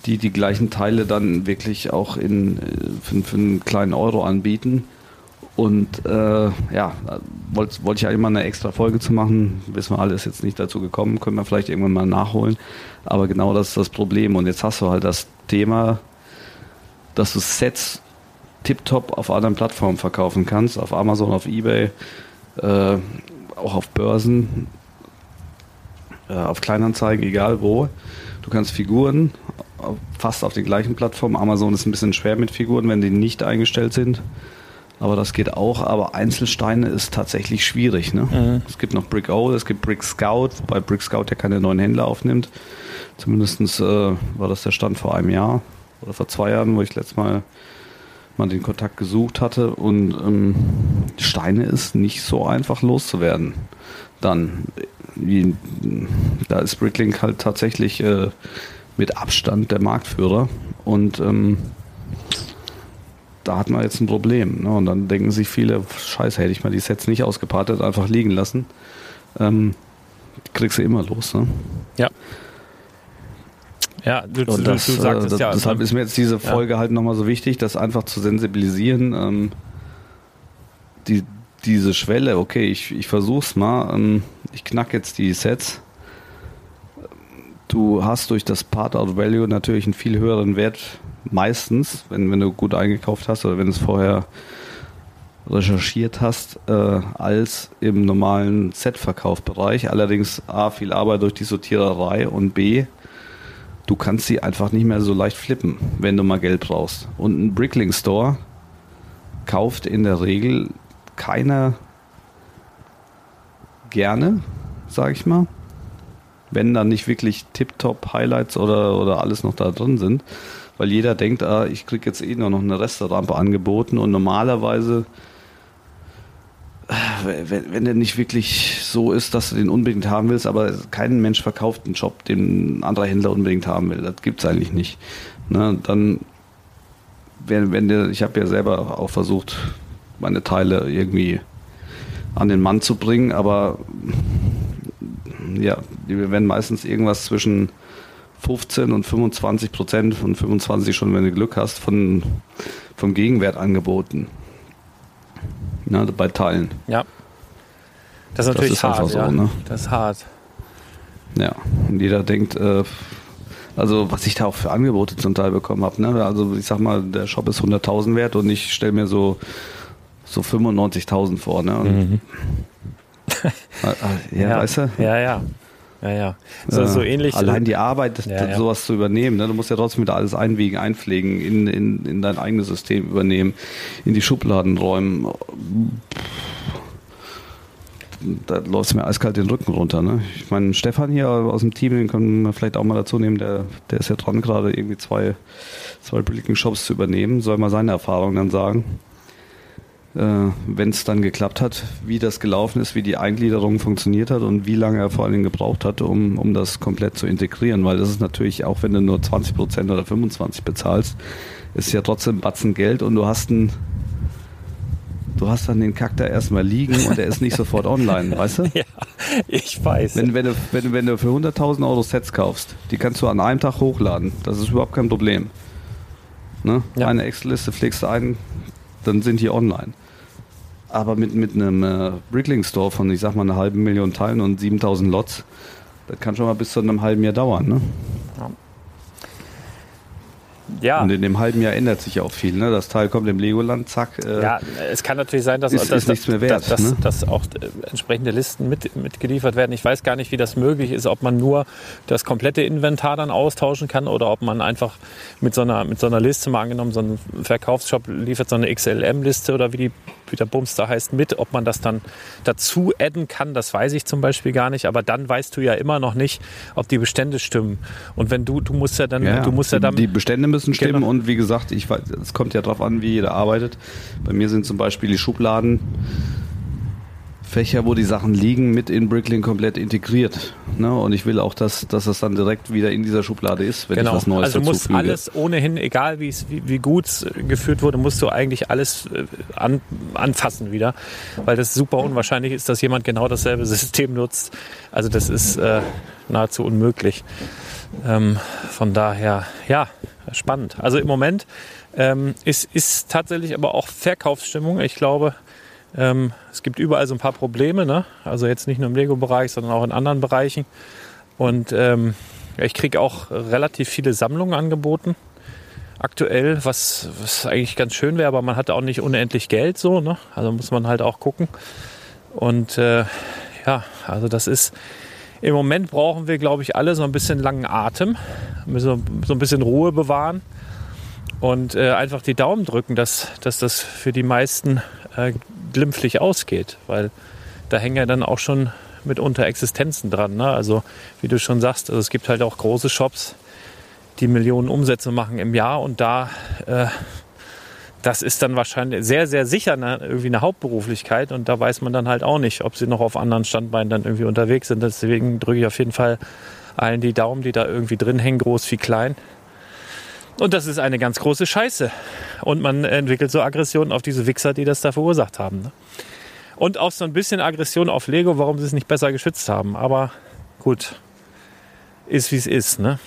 die die gleichen Teile dann wirklich auch in, äh, für, für einen kleinen Euro anbieten. Und äh, ja, wollte wollt ich eigentlich mal eine extra Folge zu machen. Wissen wir alles jetzt nicht dazu gekommen, können wir vielleicht irgendwann mal nachholen. Aber genau das ist das Problem. Und jetzt hast du halt das Thema, dass du Sets tiptop auf anderen Plattformen verkaufen kannst, auf Amazon, auf Ebay, äh, auch auf Börsen, äh, auf Kleinanzeigen, egal wo. Du kannst Figuren fast auf den gleichen Plattformen. Amazon ist ein bisschen schwer mit Figuren, wenn die nicht eingestellt sind. Aber das geht auch. Aber Einzelsteine ist tatsächlich schwierig. Ne? Mhm. Es gibt noch Brick O, es gibt Brick Scout, wobei Brick Scout ja keine neuen Händler aufnimmt. Zumindest äh, war das der Stand vor einem Jahr oder vor zwei Jahren, wo ich letztes Mal mal den Kontakt gesucht hatte. Und ähm, Steine ist nicht so einfach loszuwerden. Dann, wie, da ist Bricklink halt tatsächlich äh, mit Abstand der Marktführer. Und ähm, da hat man jetzt ein Problem. Ne? Und dann denken sich viele, scheiße, hätte ich mal die Sets nicht ausgepartet, einfach liegen lassen. Ähm, kriegst du immer los. Ne? Ja. Ja, du, du, das, du sagst äh, ja. Deshalb ist mir jetzt diese Folge ja. halt nochmal so wichtig, das einfach zu sensibilisieren. Ähm, die, diese Schwelle, okay, ich, ich versuch's mal, ähm, ich knack jetzt die Sets Du hast durch das Part-Out-Value natürlich einen viel höheren Wert, meistens, wenn, wenn du gut eingekauft hast oder wenn du es vorher recherchiert hast, äh, als im normalen Set-Verkaufbereich. Allerdings A, viel Arbeit durch die Sortiererei und B, du kannst sie einfach nicht mehr so leicht flippen, wenn du mal Geld brauchst. Und ein Brickling Store kauft in der Regel keiner gerne, sag ich mal wenn dann nicht wirklich Tip-Top Highlights oder, oder alles noch da drin sind. Weil jeder denkt, ah, ich kriege jetzt eh nur noch eine Restaurantrampe angeboten und normalerweise, wenn, wenn der nicht wirklich so ist, dass du den unbedingt haben willst, aber kein Mensch verkauft einen Job, den ein anderer Händler unbedingt haben will. Das gibt es eigentlich nicht. Ne, dann, wenn, wenn der, ich habe ja selber auch versucht, meine Teile irgendwie an den Mann zu bringen, aber ja, die werden meistens irgendwas zwischen 15 und 25 Prozent, von 25 schon, wenn du Glück hast, von, vom Gegenwert angeboten. Na, bei Teilen. Ja. Das ist natürlich das ist hart. So, ja. ne? Das ist hart. Ja, und jeder denkt, äh, also was ich da auch für Angebote zum Teil bekommen habe. Ne? Also ich sag mal, der Shop ist 100.000 wert und ich stelle mir so, so 95.000 vor. Ne? Mhm. Ah, ah, ja, ja, weißt du? Ja, ja. Ja, ja. So, so ähnlich. Allein die Arbeit, ja, ja. sowas zu übernehmen. Ne? Du musst ja trotzdem wieder alles einwiegen, einpflegen, in, in, in dein eigenes System übernehmen, in die Schubladen räumen. Da läuft es mir eiskalt den Rücken runter. Ne? Ich meine, Stefan hier aus dem Team, den können wir vielleicht auch mal dazu nehmen, der, der ist ja dran, gerade irgendwie zwei, zwei Blicking-Shops zu übernehmen. Soll mal seine Erfahrungen dann sagen äh, wenn es dann geklappt hat, wie das gelaufen ist, wie die Eingliederung funktioniert hat und wie lange er vor allem gebraucht hat, um, um das komplett zu integrieren. Weil das ist natürlich, auch wenn du nur 20 Prozent oder 25 bezahlst, ist ja trotzdem Batzen Geld und du hast einen du hast dann den Kack da erstmal liegen und er ist nicht sofort online, weißt du? Ja, ich weiß. Wenn, wenn, du, wenn, wenn du für 100.000 Euro Sets kaufst, die kannst du an einem Tag hochladen. Das ist überhaupt kein Problem. Ne? Ja. Eine Excel-Liste pflegst du ein, dann sind die online. Aber mit, mit einem äh, Brickling Store von, ich sag mal, einer halben Million Teilen und 7000 Lots, das kann schon mal bis zu einem halben Jahr dauern. Ne? Ja. Und in dem halben Jahr ändert sich ja auch viel. Ne? Das Teil kommt im Legoland, zack. Äh, Ja, es kann natürlich sein, dass, Ist- dass, ist nichts mehr wert, dass, dass, ne? dass auch äh, entsprechende Listen mit, mitgeliefert werden. Ich weiß gar nicht, wie das möglich ist, ob man nur das komplette Inventar dann austauschen kann oder ob man einfach mit so einer, mit so einer Liste, mal angenommen, so ein Verkaufsshop liefert so eine XLM-Liste oder wie die wie der Bums da heißt, mit. Ob man das dann dazu adden kann, das weiß ich zum Beispiel gar nicht. Aber dann weißt du ja immer noch nicht, ob die Bestände stimmen. Und wenn du, du musst ja dann, Ja, du musst ja dann, die Bestände müssen stimmen Genau. und wie gesagt, ich weiß, es kommt ja darauf an, wie jeder arbeitet. Bei mir sind zum Beispiel die Schubladen Fächer, wo die Sachen liegen, mit in Brickling komplett integriert. Ne? Und ich will auch, dass, dass das dann direkt wieder in dieser Schublade ist, wenn ich was Neues also du musst dazufüge. alles ohnehin, egal wie, wie, gut es geführt wurde, musst du eigentlich alles äh, an, anfassen wieder, weil das super unwahrscheinlich ist, dass jemand genau dasselbe System nutzt. Also das ist äh, nahezu unmöglich. Ähm, von daher, ja, spannend. Also im Moment ähm, ist, ist tatsächlich aber auch Verkaufsstimmung. Ich glaube, ähm, es gibt überall so ein paar Probleme, ne? also jetzt nicht nur im Lego-Bereich, sondern auch in anderen Bereichen. Und ähm, ich kriege auch relativ viele Sammlungen angeboten. Aktuell, was, was eigentlich ganz schön wäre, aber man hat auch nicht unendlich Geld so. Ne? Also muss man halt auch gucken. Und äh, ja, also das ist, im Moment brauchen wir, glaube ich, alle so ein bisschen langen Atem, müssen so ein bisschen Ruhe bewahren und äh, einfach die Daumen drücken, dass, dass das für die meisten äh, glimpflich ausgeht, weil da hängen ja dann auch schon mitunter Existenzen dran. Ne? Also wie du schon sagst, also es gibt halt auch große Shops, die Millionen Umsätze machen im Jahr und da äh, das ist dann wahrscheinlich sehr, sehr sicher eine, irgendwie eine Hauptberuflichkeit und da weiß man dann halt auch nicht, ob sie noch auf anderen Standbeinen dann irgendwie unterwegs sind. Deswegen drücke ich auf jeden Fall allen die Daumen, die da irgendwie drin hängen, groß wie klein. Und das ist eine ganz große Scheiße. Und man entwickelt so Aggressionen auf diese Wichser, die das da verursacht haben. Ne? Und auch so ein bisschen Aggression auf Lego, warum sie es nicht besser geschützt haben. Aber gut, ist wie es ist. Ne?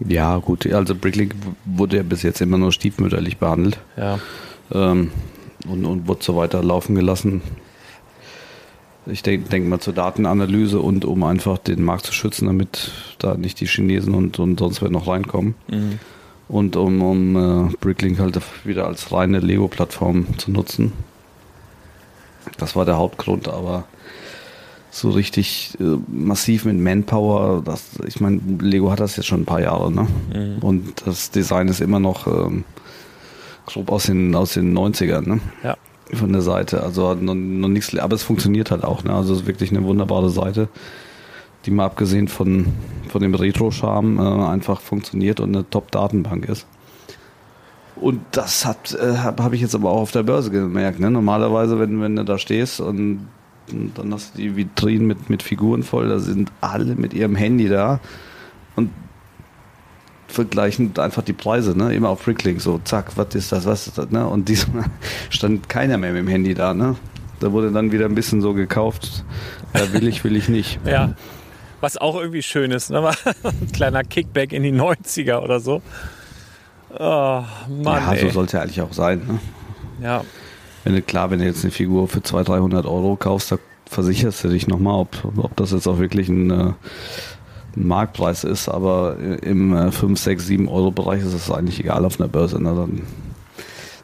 Ja, gut, also Bricklink wurde ja bis jetzt immer nur stiefmütterlich behandelt Ja. ähm, und, und wurde so weiter laufen gelassen. Ich denke denk mal zur Datenanalyse und um einfach den Markt zu schützen, damit da nicht die Chinesen und, und sonst wer noch reinkommen. Mhm. Und um, um äh, Bricklink halt wieder als reine Lego-Plattform zu nutzen. Das war der Hauptgrund, aber so richtig äh, massiv mit Manpower, das, ich meine, Lego hat das jetzt schon ein paar Jahre, ne? Mhm. Und das Design ist immer noch ähm, grob aus den, aus den 90ern, ne? Ja. Von der Seite. Also noch, noch nichts, aber es funktioniert halt auch, ne? Also es ist wirklich eine wunderbare Seite, die mal abgesehen von, von dem Retro-Charme äh, einfach funktioniert und eine Top-Datenbank ist. Und das äh, habe hab ich jetzt aber auch auf der Börse gemerkt. Ne? Normalerweise, wenn, wenn du da stehst und, und dann hast du die Vitrinen mit, mit Figuren voll, da sind alle mit ihrem Handy da und vergleichen einfach die Preise, ne? Immer auf Bricklink, so zack, was ist das, was ist das, ne? Und diesmal stand keiner mehr mit dem Handy da, ne? Da wurde dann wieder ein bisschen so gekauft, ja, will ich, will ich nicht. Ja. Was auch irgendwie schön ist, ne? Ein kleiner Kickback in die 90er oder so. Oh, Mann. ja, so ey. soll es ja eigentlich auch sein, ne? ja. Wenn du, klar, wenn du jetzt eine Figur für 200, 300 Euro kaufst, da versicherst du dich nochmal, ob, ob das jetzt auch wirklich ein, äh, ein Marktpreis ist, aber im äh, 5, 6, 7 Euro Bereich ist es eigentlich egal auf einer Börse. Ne? Dann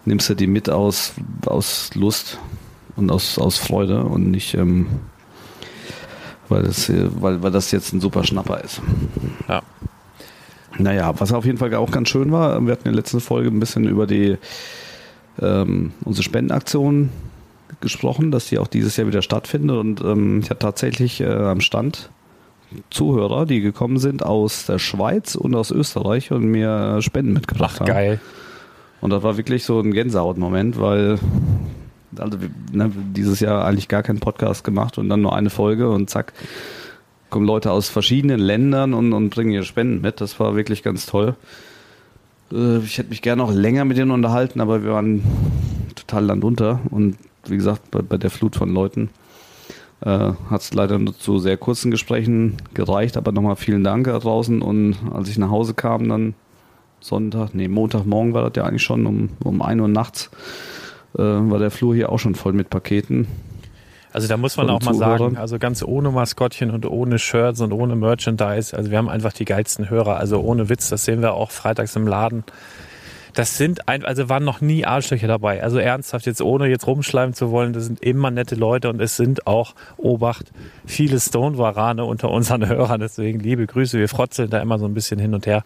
nimmst du die mit aus, aus Lust und aus, aus Freude und nicht, ähm, weil, das, äh, weil, weil das jetzt ein super Schnapper ist. Ja. Naja, was auf jeden Fall auch ganz schön war, wir hatten in der letzten Folge ein bisschen über die ähm, unsere Spendenaktion gesprochen, dass die auch dieses Jahr wieder stattfindet und ähm, ich hatte tatsächlich äh, am Stand Zuhörer, die gekommen sind aus der Schweiz und aus Österreich und mir Spenden mitgebracht Ach, haben. geil. Und das war wirklich so ein Gänsehautmoment, weil also, wir- ne, dieses Jahr eigentlich gar keinen Podcast gemacht und dann nur eine Folge und zack, kommen Leute aus verschiedenen Ländern und, und bringen ihre Spenden mit. Das war wirklich ganz toll. Äh, Ich hätte mich gerne noch länger mit denen unterhalten, aber wir waren total landunter und wie gesagt, bei, bei der Flut von Leuten äh, hat es leider nur zu sehr kurzen Gesprächen gereicht, aber nochmal vielen Dank da draußen und als ich nach Hause kam, dann Sonntag, nee, Montagmorgen war das ja eigentlich schon um, um 1 Uhr nachts, äh, war der Flur hier auch schon voll mit Paketen. Also da muss man auch mal Zuhörern. sagen, also ganz ohne Maskottchen und ohne Shirts und ohne Merchandise. Also wir haben einfach die geilsten Hörer. Also ohne Witz, das sehen wir auch freitags im Laden. Das sind ein, also waren noch nie Arschlöcher dabei. Also ernsthaft jetzt ohne jetzt rumschleimen zu wollen, das sind immer nette Leute und es sind auch Obacht viele Stone-Warane unter unseren Hörern. Deswegen liebe Grüße, wir frotzeln da immer so ein bisschen hin und her.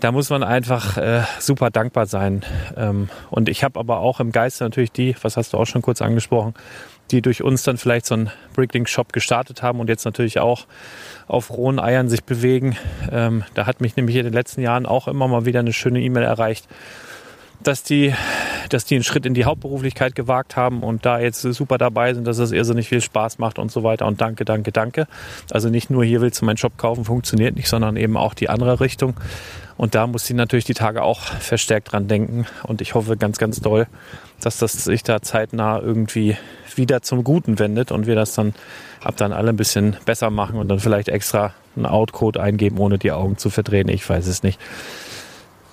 Da muss man einfach äh, super dankbar sein. Ähm, und ich habe aber auch im Geiste natürlich die, was hast du auch schon kurz angesprochen, die durch uns dann vielleicht so einen Bricklink-Shop gestartet haben und jetzt natürlich auch auf rohen Eiern sich bewegen. Ähm, da hat mich nämlich in den letzten Jahren auch immer mal wieder eine schöne E-Mail erreicht, dass die, dass die einen Schritt in die Hauptberuflichkeit gewagt haben und da jetzt super dabei sind, dass es irrsinnig viel Spaß macht und so weiter. Und danke, danke, danke. Also nicht nur hier willst du meinen Shop kaufen, funktioniert nicht, sondern eben auch die andere Richtung. Und da muss sie natürlich die Tage auch verstärkt dran denken. Und ich hoffe ganz, ganz doll, dass das sich da zeitnah irgendwie wieder zum Guten wendet und wir das dann ab dann alle ein bisschen besser machen und dann vielleicht extra einen Outcode eingeben, ohne die Augen zu verdrehen. Ich weiß es nicht.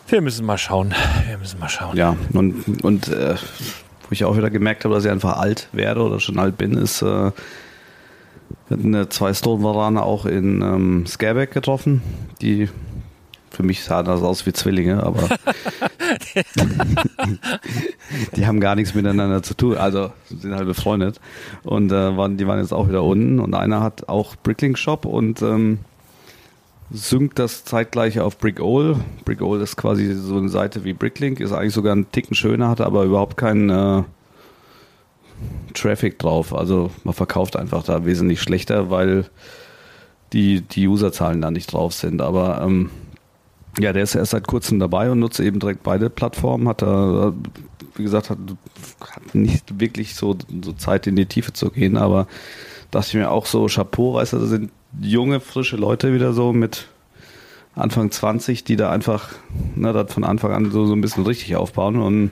Wir müssen mal schauen. Wir müssen mal schauen. Ja, und, und äh, wo ich auch wieder gemerkt habe, dass ich einfach alt werde oder schon alt bin, ist, äh, wir hatten zwei Stone-Warane auch in ähm, Scareback getroffen, die für mich sahen das aus wie Zwillinge, aber die haben gar nichts miteinander zu tun, also sind halt befreundet und äh, waren, die waren jetzt auch wieder unten und einer hat auch Bricklink Shop und ähm, synkt das zeitgleich auf Brickole. Brickole ist quasi so eine Seite wie Bricklink, ist eigentlich sogar einen Ticken schöner, hat aber überhaupt keinen äh, Traffic drauf. Also man verkauft einfach da wesentlich schlechter, weil die, die Userzahlen da nicht drauf sind. Aber ähm, ja, der ist erst seit kurzem dabei und nutzt eben direkt beide Plattformen. Hat da, wie gesagt, hat, hat nicht wirklich so, so Zeit in die Tiefe zu gehen, aber dachte ich mir auch so, Chapeau, weißt du, das sind junge, frische Leute wieder so mit Anfang 20, die da einfach ne, das von Anfang an so, so ein bisschen richtig aufbauen und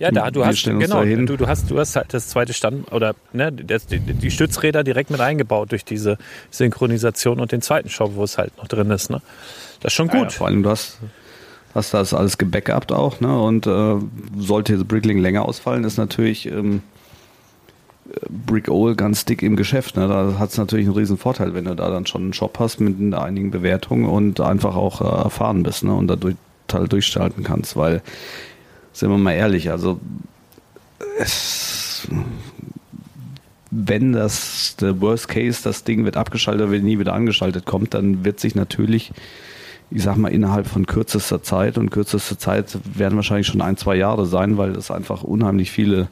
Ja, da, du hast, genau, du, du hast, du hast halt das zweite Stand, oder, ne, das, die, die Stützräder direkt mit eingebaut durch diese Synchronisation und den zweiten Shop, wo es halt noch drin ist, ne. Das ist schon Ja, gut. vor allem du hast, hast das alles gebackupt auch, ne? Und äh, sollte Brickling länger ausfallen, ist natürlich ähm, Brick Owl ganz dick im Geschäft. Ne? Da hat es natürlich einen riesen Vorteil, wenn du da dann schon einen Shop hast mit einigen Bewertungen und einfach auch äh, erfahren bist ne? und dadurch halt durchstarten kannst, weil sind wir mal ehrlich, also es, wenn das der Worst Case, das Ding wird abgeschaltet wird nie wieder angeschaltet kommt, dann wird sich natürlich ich sag mal, innerhalb von kürzester Zeit und kürzester Zeit werden wahrscheinlich schon ein, zwei Jahre sein, weil es einfach unheimlich viele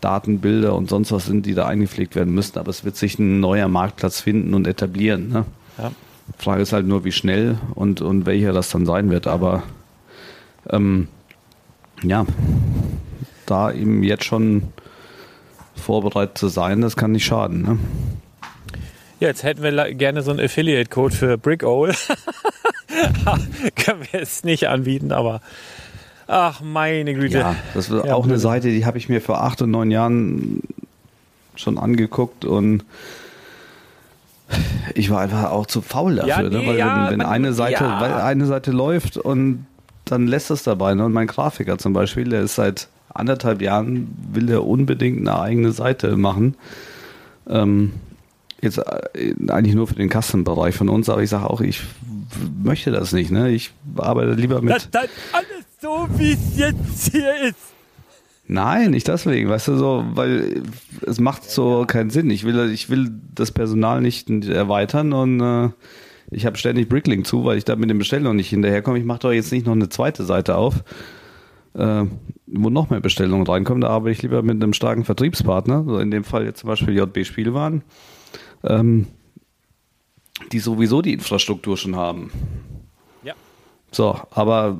Daten, Bilder und sonst was sind, die da eingepflegt werden müssen. Aber es wird sich ein neuer Marktplatz finden und etablieren. Ne? Ja. Frage ist halt nur, wie schnell und, und welcher das dann sein wird. Aber ähm, ja, da eben jetzt schon vorbereitet zu sein, das kann nicht schaden. Ne? Ja, jetzt hätten wir gerne so einen Affiliate-Code für Brick Owl. Können wir es nicht anbieten, aber ach meine Güte. Ja, das ist Ja, auch eine blöd. Seite, die habe ich mir vor acht und neun Jahren schon angeguckt und ich war einfach auch zu faul dafür, Ja, ne? nee, weil ja, wenn, wenn man- eine Seite, weil eine Seite läuft und dann lässt es dabei. Ne? Und mein Grafiker zum Beispiel, der ist seit anderthalb Jahren, will der unbedingt eine eigene Seite machen. Ähm, jetzt äh, eigentlich nur für den Custom-Bereich von uns, aber ich sage auch, ich möchte das nicht. Ne? Ich arbeite lieber mit. Das, das alles so, wie es jetzt hier ist. Nein, nicht deswegen, weißt du so, weil es macht so keinen Sinn. Ich will, ich will das Personal nicht erweitern und äh, ich habe ständig Bricklink zu, weil ich da mit den Bestellungen nicht hinterherkomme. Ich mache doch jetzt nicht noch eine zweite Seite auf, äh, wo noch mehr Bestellungen reinkommen. Da arbeite ich lieber mit einem starken Vertriebspartner, so in dem Fall jetzt zum Beispiel JB Spielwaren, ähm, die sowieso die Infrastruktur schon haben. Ja. So, aber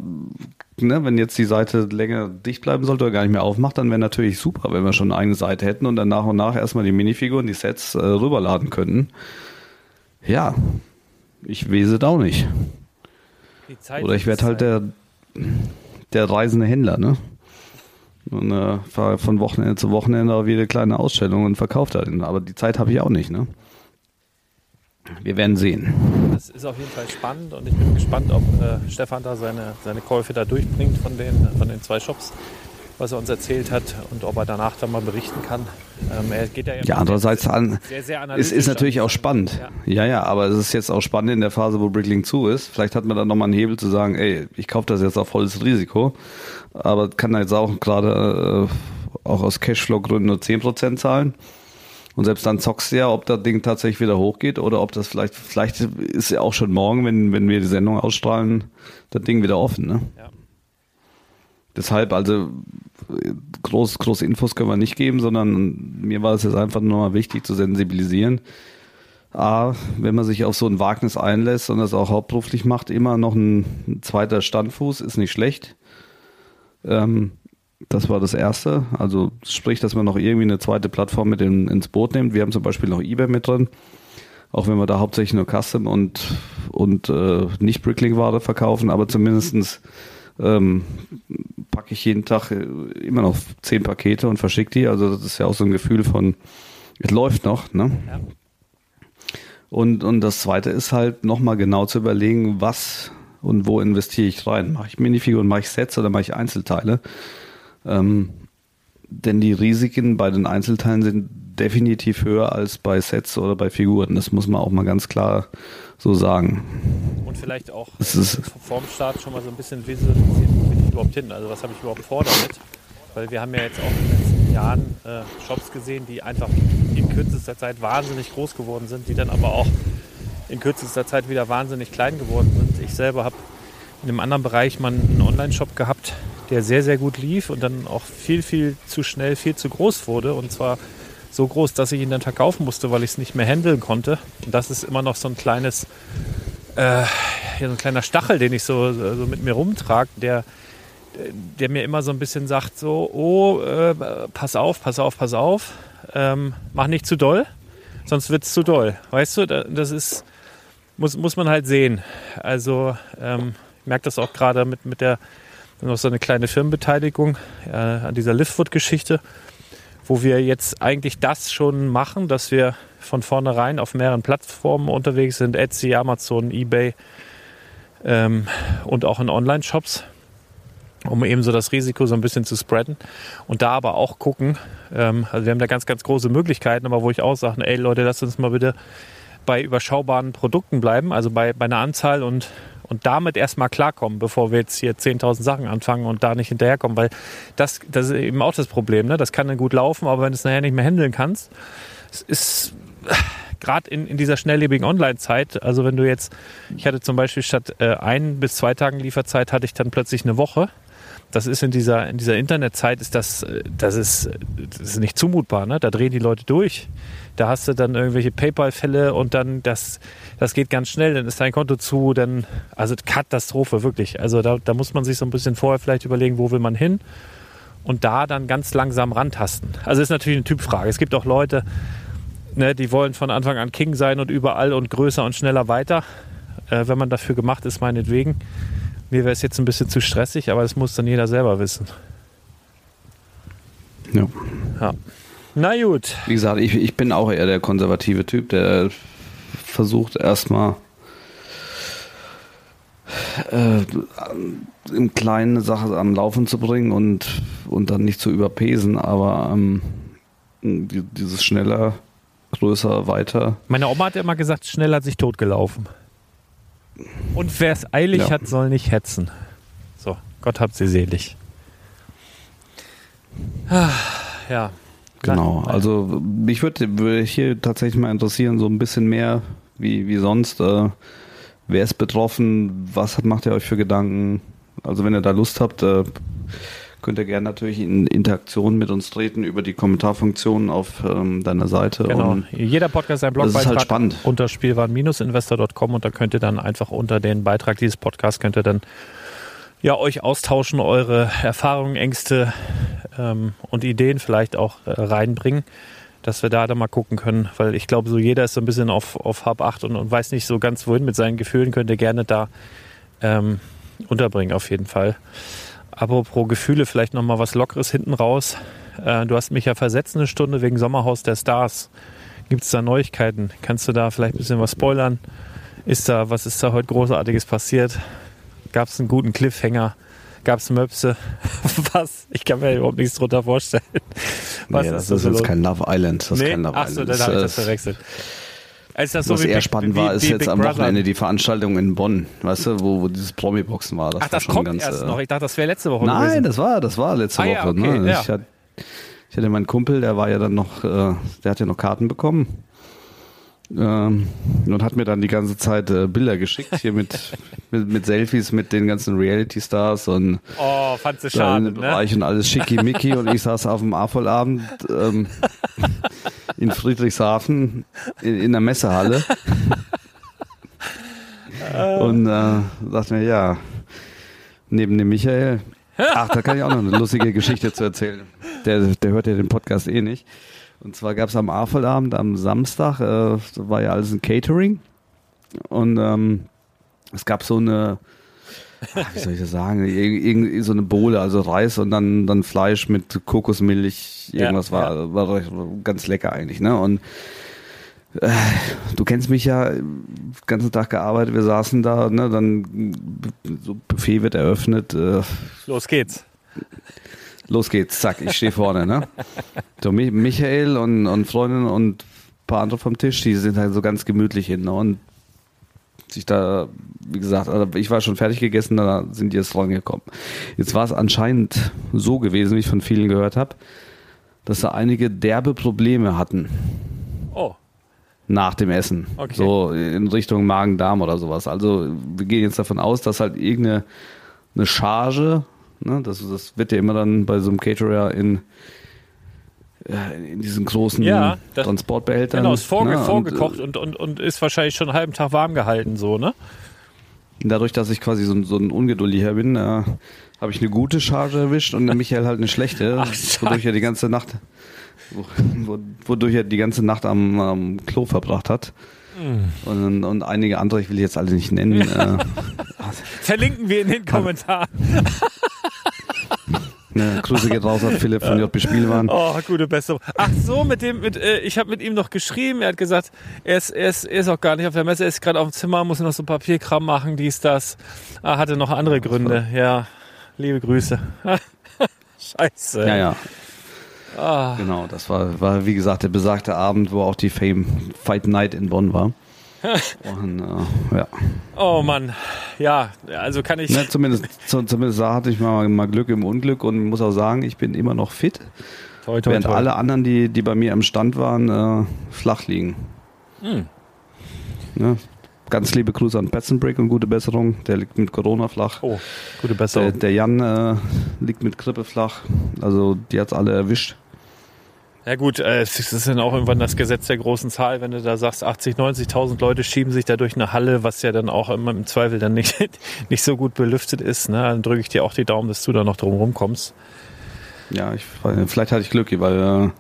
ne, wenn jetzt die Seite länger dicht bleiben sollte oder gar nicht mehr aufmacht, dann wäre natürlich super, wenn wir schon eine eigene Seite hätten und dann nach und nach erstmal die Minifiguren, die Sets äh, rüberladen könnten. Ja, ich weiß es auch nicht. Die Zeit Oder ich werde halt der, der reisende Händler, ne? Und äh, fahre von Wochenende zu Wochenende auf jede kleine Ausstellung und verkaufe da. Aber die Zeit habe ich auch nicht, ne? Wir werden sehen. Das ist auf jeden Fall spannend und ich bin gespannt, ob äh, Stefan da seine, seine Käufe da durchbringt von den, von den zwei Shops. was er uns erzählt hat und ob er danach dann mal berichten kann. Ähm, er geht ja, ja andererseits an, sehr, sehr es ist natürlich auch spannend. Ja. ja. ja, aber es ist jetzt auch spannend in der Phase, wo Bricklink zu ist. Vielleicht hat man dann nochmal einen Hebel zu sagen, ey, ich kaufe das jetzt auf volles Risiko, aber kann jetzt auch gerade äh, auch aus Cashflow-Gründen nur 10% zahlen. Und selbst dann zockst du ja, ob das Ding tatsächlich wieder hochgeht oder ob das vielleicht, vielleicht ist ja auch schon morgen, wenn, wenn wir die Sendung ausstrahlen, das Ding wieder offen, ne? Ja. Deshalb, also groß, große Infos können wir nicht geben, sondern mir war es jetzt einfach nur mal wichtig zu sensibilisieren. A, wenn man sich auf so ein Wagnis einlässt und das auch hauptberuflich macht, immer noch ein, ein zweiter Standfuß ist nicht schlecht. Ähm, das war das Erste. Also sprich, dass man noch irgendwie eine zweite Plattform mit in, ins Boot nimmt. Wir haben zum Beispiel noch eBay mit drin. Auch wenn wir da hauptsächlich nur Custom und, und äh, nicht Bricklink-Ware verkaufen, aber zumindestens ähm, packe ich jeden Tag äh, immer noch zehn Pakete und verschicke die. Also das ist ja auch so ein Gefühl von, es läuft noch. Ne? Ja. Und, und das Zweite ist halt nochmal genau zu überlegen, was und wo investiere ich rein. Mache ich Minifiguren, mache ich Sets oder mache ich Einzelteile? Ähm, denn die Risiken bei den Einzelteilen sind definitiv höher als bei Sets oder bei Figuren. Das muss man auch mal ganz klar so sagen. Und vielleicht auch es ist, vorm Start schon mal so ein bisschen visualisieren, wo bin ich überhaupt hin? Also was habe ich überhaupt vor damit? Weil wir haben ja jetzt auch in den letzten Jahren äh, Shops gesehen, die einfach in kürzester Zeit wahnsinnig groß geworden sind, die dann aber auch in kürzester Zeit wieder wahnsinnig klein geworden sind. Ich selber habe in einem anderen Bereich mal einen Online-Shop gehabt, der sehr, sehr gut lief und dann auch viel, viel zu schnell, viel zu groß wurde. Und zwar so groß, dass ich ihn dann verkaufen musste, weil ich es nicht mehr handeln konnte. Und das ist immer noch so ein kleines, äh, so ein kleiner Stachel, den ich so, so mit mir rumtrage, der, der mir immer so ein bisschen sagt, so, oh, äh, pass auf, pass auf, pass auf, ähm, mach nicht zu doll, sonst wird es zu doll. Weißt du, das ist, muss, muss man halt sehen. Also ähm, merke das auch gerade mit, mit der noch so eine kleine Firmenbeteiligung äh, an dieser Liftwood-Geschichte wo wir jetzt eigentlich das schon machen, dass wir von vornherein auf mehreren Plattformen unterwegs sind, Etsy, Amazon, eBay ähm, und auch in Online-Shops, um eben so das Risiko so ein bisschen zu spreaden und da aber auch gucken, ähm, also wir haben da ganz, ganz große Möglichkeiten, aber wo ich auch sage, ey Leute, lasst uns mal bitte bei überschaubaren Produkten bleiben, also bei, bei einer Anzahl und und damit erstmal klarkommen, bevor wir jetzt hier 10.000 Sachen anfangen und da nicht hinterherkommen, weil das, das ist eben auch das Problem. Ne? Das kann dann gut laufen, aber wenn du es nachher nicht mehr handeln kannst, es ist gerade in, in dieser schnelllebigen Online-Zeit, also wenn du jetzt, ich hatte zum Beispiel statt äh, ein bis zwei Tagen Lieferzeit, hatte ich dann plötzlich eine Woche. Das ist in dieser, in dieser Internetzeit, ist das, äh, das ist, das ist nicht zumutbar, ne? Da drehen die Leute durch. Da hast du dann irgendwelche PayPal-Fälle und dann das, das geht ganz schnell, dann ist dein Konto zu, dann, also Katastrophe, wirklich. Also da, da muss man sich so ein bisschen vorher vielleicht überlegen, wo will man hin und da dann ganz langsam rantasten. Also ist natürlich eine Typfrage. Es gibt auch Leute, ne, die wollen von Anfang an King sein und überall und größer und schneller weiter. Äh, wenn man dafür gemacht ist, meinetwegen. Mir wäre es jetzt ein bisschen zu stressig, aber das muss dann jeder selber wissen. Ja. ja. Na gut. Wie gesagt, ich, ich bin auch eher der konservative Typ, der versucht erstmal äh, im Kleinen eine Sache am Laufen zu bringen und, und dann nicht zu überpesen, aber ähm, dieses schneller, größer, weiter. Meine Oma hat ja immer gesagt, schnell hat sich totgelaufen. Und wer es eilig ja. hat, soll nicht hetzen. So, Gott habt sie selig. Ah, ja. Genau, also mich würde hier tatsächlich mal interessieren, so ein bisschen mehr wie, wie sonst. Äh, wer ist betroffen? Was macht ihr euch für Gedanken? Also wenn ihr da Lust habt, äh, könnt ihr gerne natürlich in Interaktion mit uns treten über die Kommentarfunktion auf ähm, deiner Seite. Genau. Und Jeder Podcast ein Blogbeitrag halt spannend. unter spielwaren-investor.com und da könnt ihr dann einfach unter den Beitrag dieses Podcasts könnt ihr dann ja, euch austauschen, eure Erfahrungen, Ängste ähm, und Ideen vielleicht auch äh, reinbringen, dass wir da dann mal gucken können, weil ich glaube, so jeder ist so ein bisschen auf, auf Hab 8 und, und weiß nicht so ganz wohin mit seinen Gefühlen, könnt ihr gerne da ähm, unterbringen auf jeden Fall. Pro Gefühle vielleicht nochmal was Lockeres hinten raus. Äh, du hast mich ja versetzt eine Stunde wegen Sommerhaus der Stars. Gibt es da Neuigkeiten? Kannst du da vielleicht ein bisschen was spoilern? Ist da, was ist da heute Großartiges passiert? Gab es einen guten Cliffhanger? gab es Möpse. Was? Ich kann mir überhaupt nichts drunter vorstellen. Was nee, das da ist jetzt los? kein Love Island. Das ist Nee? kein Love Ach so, Island. dann habe ich das ist, verwechselt. Ist das so was wie eher Big- spannend wie- war, ist jetzt Big am Brother? Wochenende die Veranstaltung in Bonn, weißt du, wo, wo dieses Promi-Boxen war. Das Ach, war das kommt ganz, erst äh, noch. Ich dachte, das wäre letzte Woche Nein, gewesen. das war, das war letzte Ah, Woche. ja, okay, ne? ja. ich, hatte, ich hatte meinen Kumpel, der war ja dann noch, äh, der hat ja noch Karten bekommen. Ähm, und hat mir dann die ganze Zeit äh, Bilder geschickt, hier mit, mit, mit Selfies mit den ganzen Reality-Stars und Oh, fandst du schade, ne? Bereich und alles schickimicki und ich saß auf dem AFOL-Abend ähm, in Friedrichshafen in, in der Messehalle und äh, dachte mir, ja, neben dem Michael, ach, da kann ich auch noch eine lustige Geschichte zu erzählen. Der, der hört ja den Podcast eh nicht. Und zwar gab es am AFOL-Abend am Samstag, äh, war ja alles ein Catering und ähm, es gab so eine Ach, wie soll ich das sagen, Ir- irgendwie so eine Bohle, also Reis und dann, dann Fleisch mit Kokosmilch, irgendwas Ja, war, war ganz lecker eigentlich, ne? Und äh, du kennst mich ja, den ganzen Tag gearbeitet, wir saßen da, ne? Dann so Buffet wird eröffnet, äh, Los geht's. los geht's, zack, ich stehe vorne, ne? So Mi- Michael und, und Freundin und ein paar andere vom Tisch, die sind halt so ganz gemütlich hin, ne? Und sich da, wie gesagt, also ich war schon fertig gegessen, da sind die jetzt rangekommen. Jetzt war es anscheinend so gewesen, wie ich von vielen gehört habe, dass da einige derbe Probleme hatten Oh, nach dem Essen. Okay. So in Richtung Magen-Darm oder sowas. Also wir gehen jetzt davon aus, dass halt irgendeine eine Charge, ne, das, das wird ja immer dann bei so einem Caterer in, in diesen großen Ja, das- Transportbehältern. genau, ist vorge ne, vorgekocht und, und, und ist wahrscheinlich schon einen halben Tag warm gehalten, so, ne? Dadurch, dass ich quasi so, ein- so ein Ungeduldiger bin, äh, habe ich eine gute Charge erwischt und der Michael halt eine schlechte, Ach, wodurch er die ganze Nacht, wo, wo- wodurch er die ganze Nacht am, am Klo verbracht hat. Mm. Und, und einige andere, ich will jetzt alle nicht nennen. Äh, Verlinken wir in den Kommentaren. ne, Grüße geht raus an Philipp von JB Spielwaren. Oh, gute Besserung. Ach so, mit dem, mit, äh, ich habe mit ihm noch geschrieben. Er hat gesagt, er ist, er ist, er ist auch gar nicht auf der Messe, er ist gerade auf dem Zimmer, muss noch so Papierkram machen, dies, das. Er hatte noch andere Gründe. Ja, liebe Grüße. Scheiße. Ja, ja, Ah, genau. Das war, war, wie gesagt, der besagte Abend, wo auch die Fame Fight Night in Bonn war. Und, äh, ja. oh Mann. Ja, also kann ich. Ne, zumindest, zu- zumindest da hatte ich mal, mal Glück im Unglück und muss auch sagen, ich bin immer noch fit. Toi, toi, Während toi. alle anderen, die, die bei mir am Stand waren, äh, flach liegen. Hm. Ne? Ganz liebe Grüße an Petzenbrick und gute Besserung. Der liegt mit Corona flach. Oh, gute Der, Besserung. der Jan äh, liegt mit Grippe flach. Also die hat's alle erwischt. Ja gut, äh, es ist dann auch irgendwann das Gesetz der großen Zahl, wenn du da sagst, 80, 90.000 Leute schieben sich da durch eine Halle, was ja dann auch immer im Zweifel dann nicht, nicht so gut belüftet ist. Ne? Dann drücke ich dir auch die Daumen, dass du da noch drum rumkommst. Ja, ich, vielleicht hatte ich Glück, weil äh,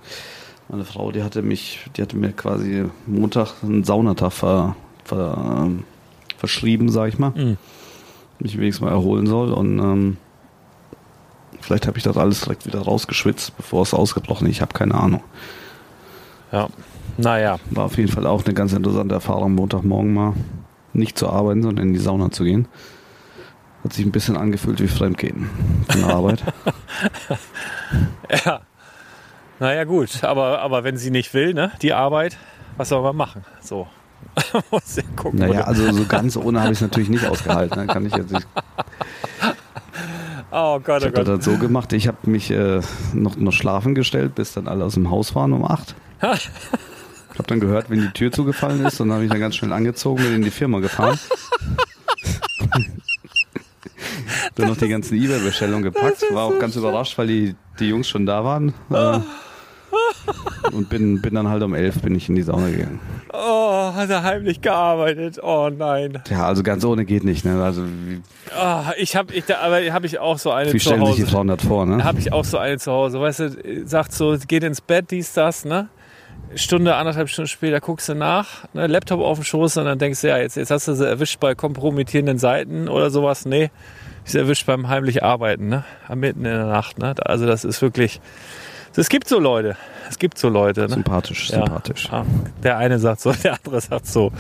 meine Frau, die hatte mich, die hatte mir quasi Montag einen Saunatag ver, ver, ähm, verschrieben, sag ich mal. Mhm. Mich wenigstens mal erholen soll und ähm, vielleicht habe ich das alles direkt wieder rausgeschwitzt, bevor es ausgebrochen ist. Ich habe keine Ahnung. Ja, naja. War auf jeden Fall auch eine ganz interessante Erfahrung, Montagmorgen mal nicht zu arbeiten, sondern in die Sauna zu gehen. Hat sich ein bisschen angefühlt wie Fremdgehen von der Arbeit. Ja. Naja gut, aber, aber wenn sie nicht will, ne, die Arbeit, was soll man machen? So. Muss ja gucken. naja, oder? also so ganz ohne habe ich es natürlich nicht ausgehalten. Ne? Kann ich jetzt nicht. oh Gott, Ich oh habe das Gott. halt so gemacht, ich habe mich äh, noch, noch schlafen gestellt, bis dann alle aus dem Haus waren um acht. Ich habe dann gehört, wenn die Tür zugefallen ist, und dann habe ich dann ganz schnell angezogen, bin in die Firma gefahren. dann noch die ganzen E-Mail-Bestellungen gepackt. War auch ganz überrascht, weil die, die Jungs schon da waren. Äh, und bin, bin dann halt um elf bin ich in die Sauna gegangen. Oh, hat er heimlich gearbeitet. Oh nein. Ja, also ganz ohne geht nicht. Ne? Also wie, Ah, ich habe, ich, da, aber habe ich auch so eine wie zu stellen sich die Hause. Frauen das vor? Ne? Habe ich auch so eine zu Hause. Weißt du, sagt so, geht ins Bett, dies, das, ne? Stunde, anderthalb Stunden später guckst du nach, ne? Laptop auf dem Schoß und dann denkst du, ja, jetzt, jetzt hast du sie erwischt bei kompromittierenden Seiten oder sowas. Nee, ich sie erwischt beim heimlich Arbeiten, ne? Am Mitten in der Nacht, ne? Also das ist wirklich, es gibt so Leute. Es gibt so Leute, ne? Sympathisch, Ja. sympathisch. Ja, der eine sagt so, der andere sagt so.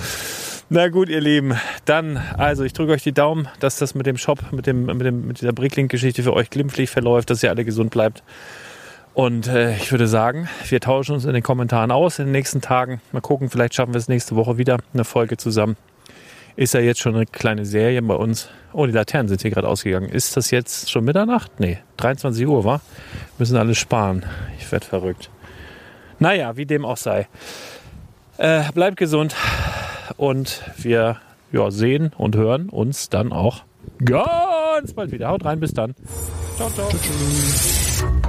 Na gut, ihr Lieben, dann, also ich drücke euch die Daumen, dass das mit dem Shop, mit, dem, mit, dem, mit dieser Bricklink-Geschichte für euch glimpflich verläuft, dass ihr alle gesund bleibt. Und äh, ich würde sagen, wir tauschen uns in den Kommentaren aus in den nächsten Tagen. Mal gucken, vielleicht schaffen wir es nächste Woche wieder, eine Folge zusammen. Ist ja jetzt schon eine kleine Serie bei uns. Oh, die Laternen sind hier gerade ausgegangen. Ist das jetzt schon Mitternacht? Nee, 23 Uhr, war? Müssen alles sparen. Ich werde verrückt. Naja, wie dem auch sei. Äh, bleibt gesund und wir ja, sehen und hören uns dann auch ganz bald wieder. Haut rein, bis dann. Ciao, ciao. ciao, ciao.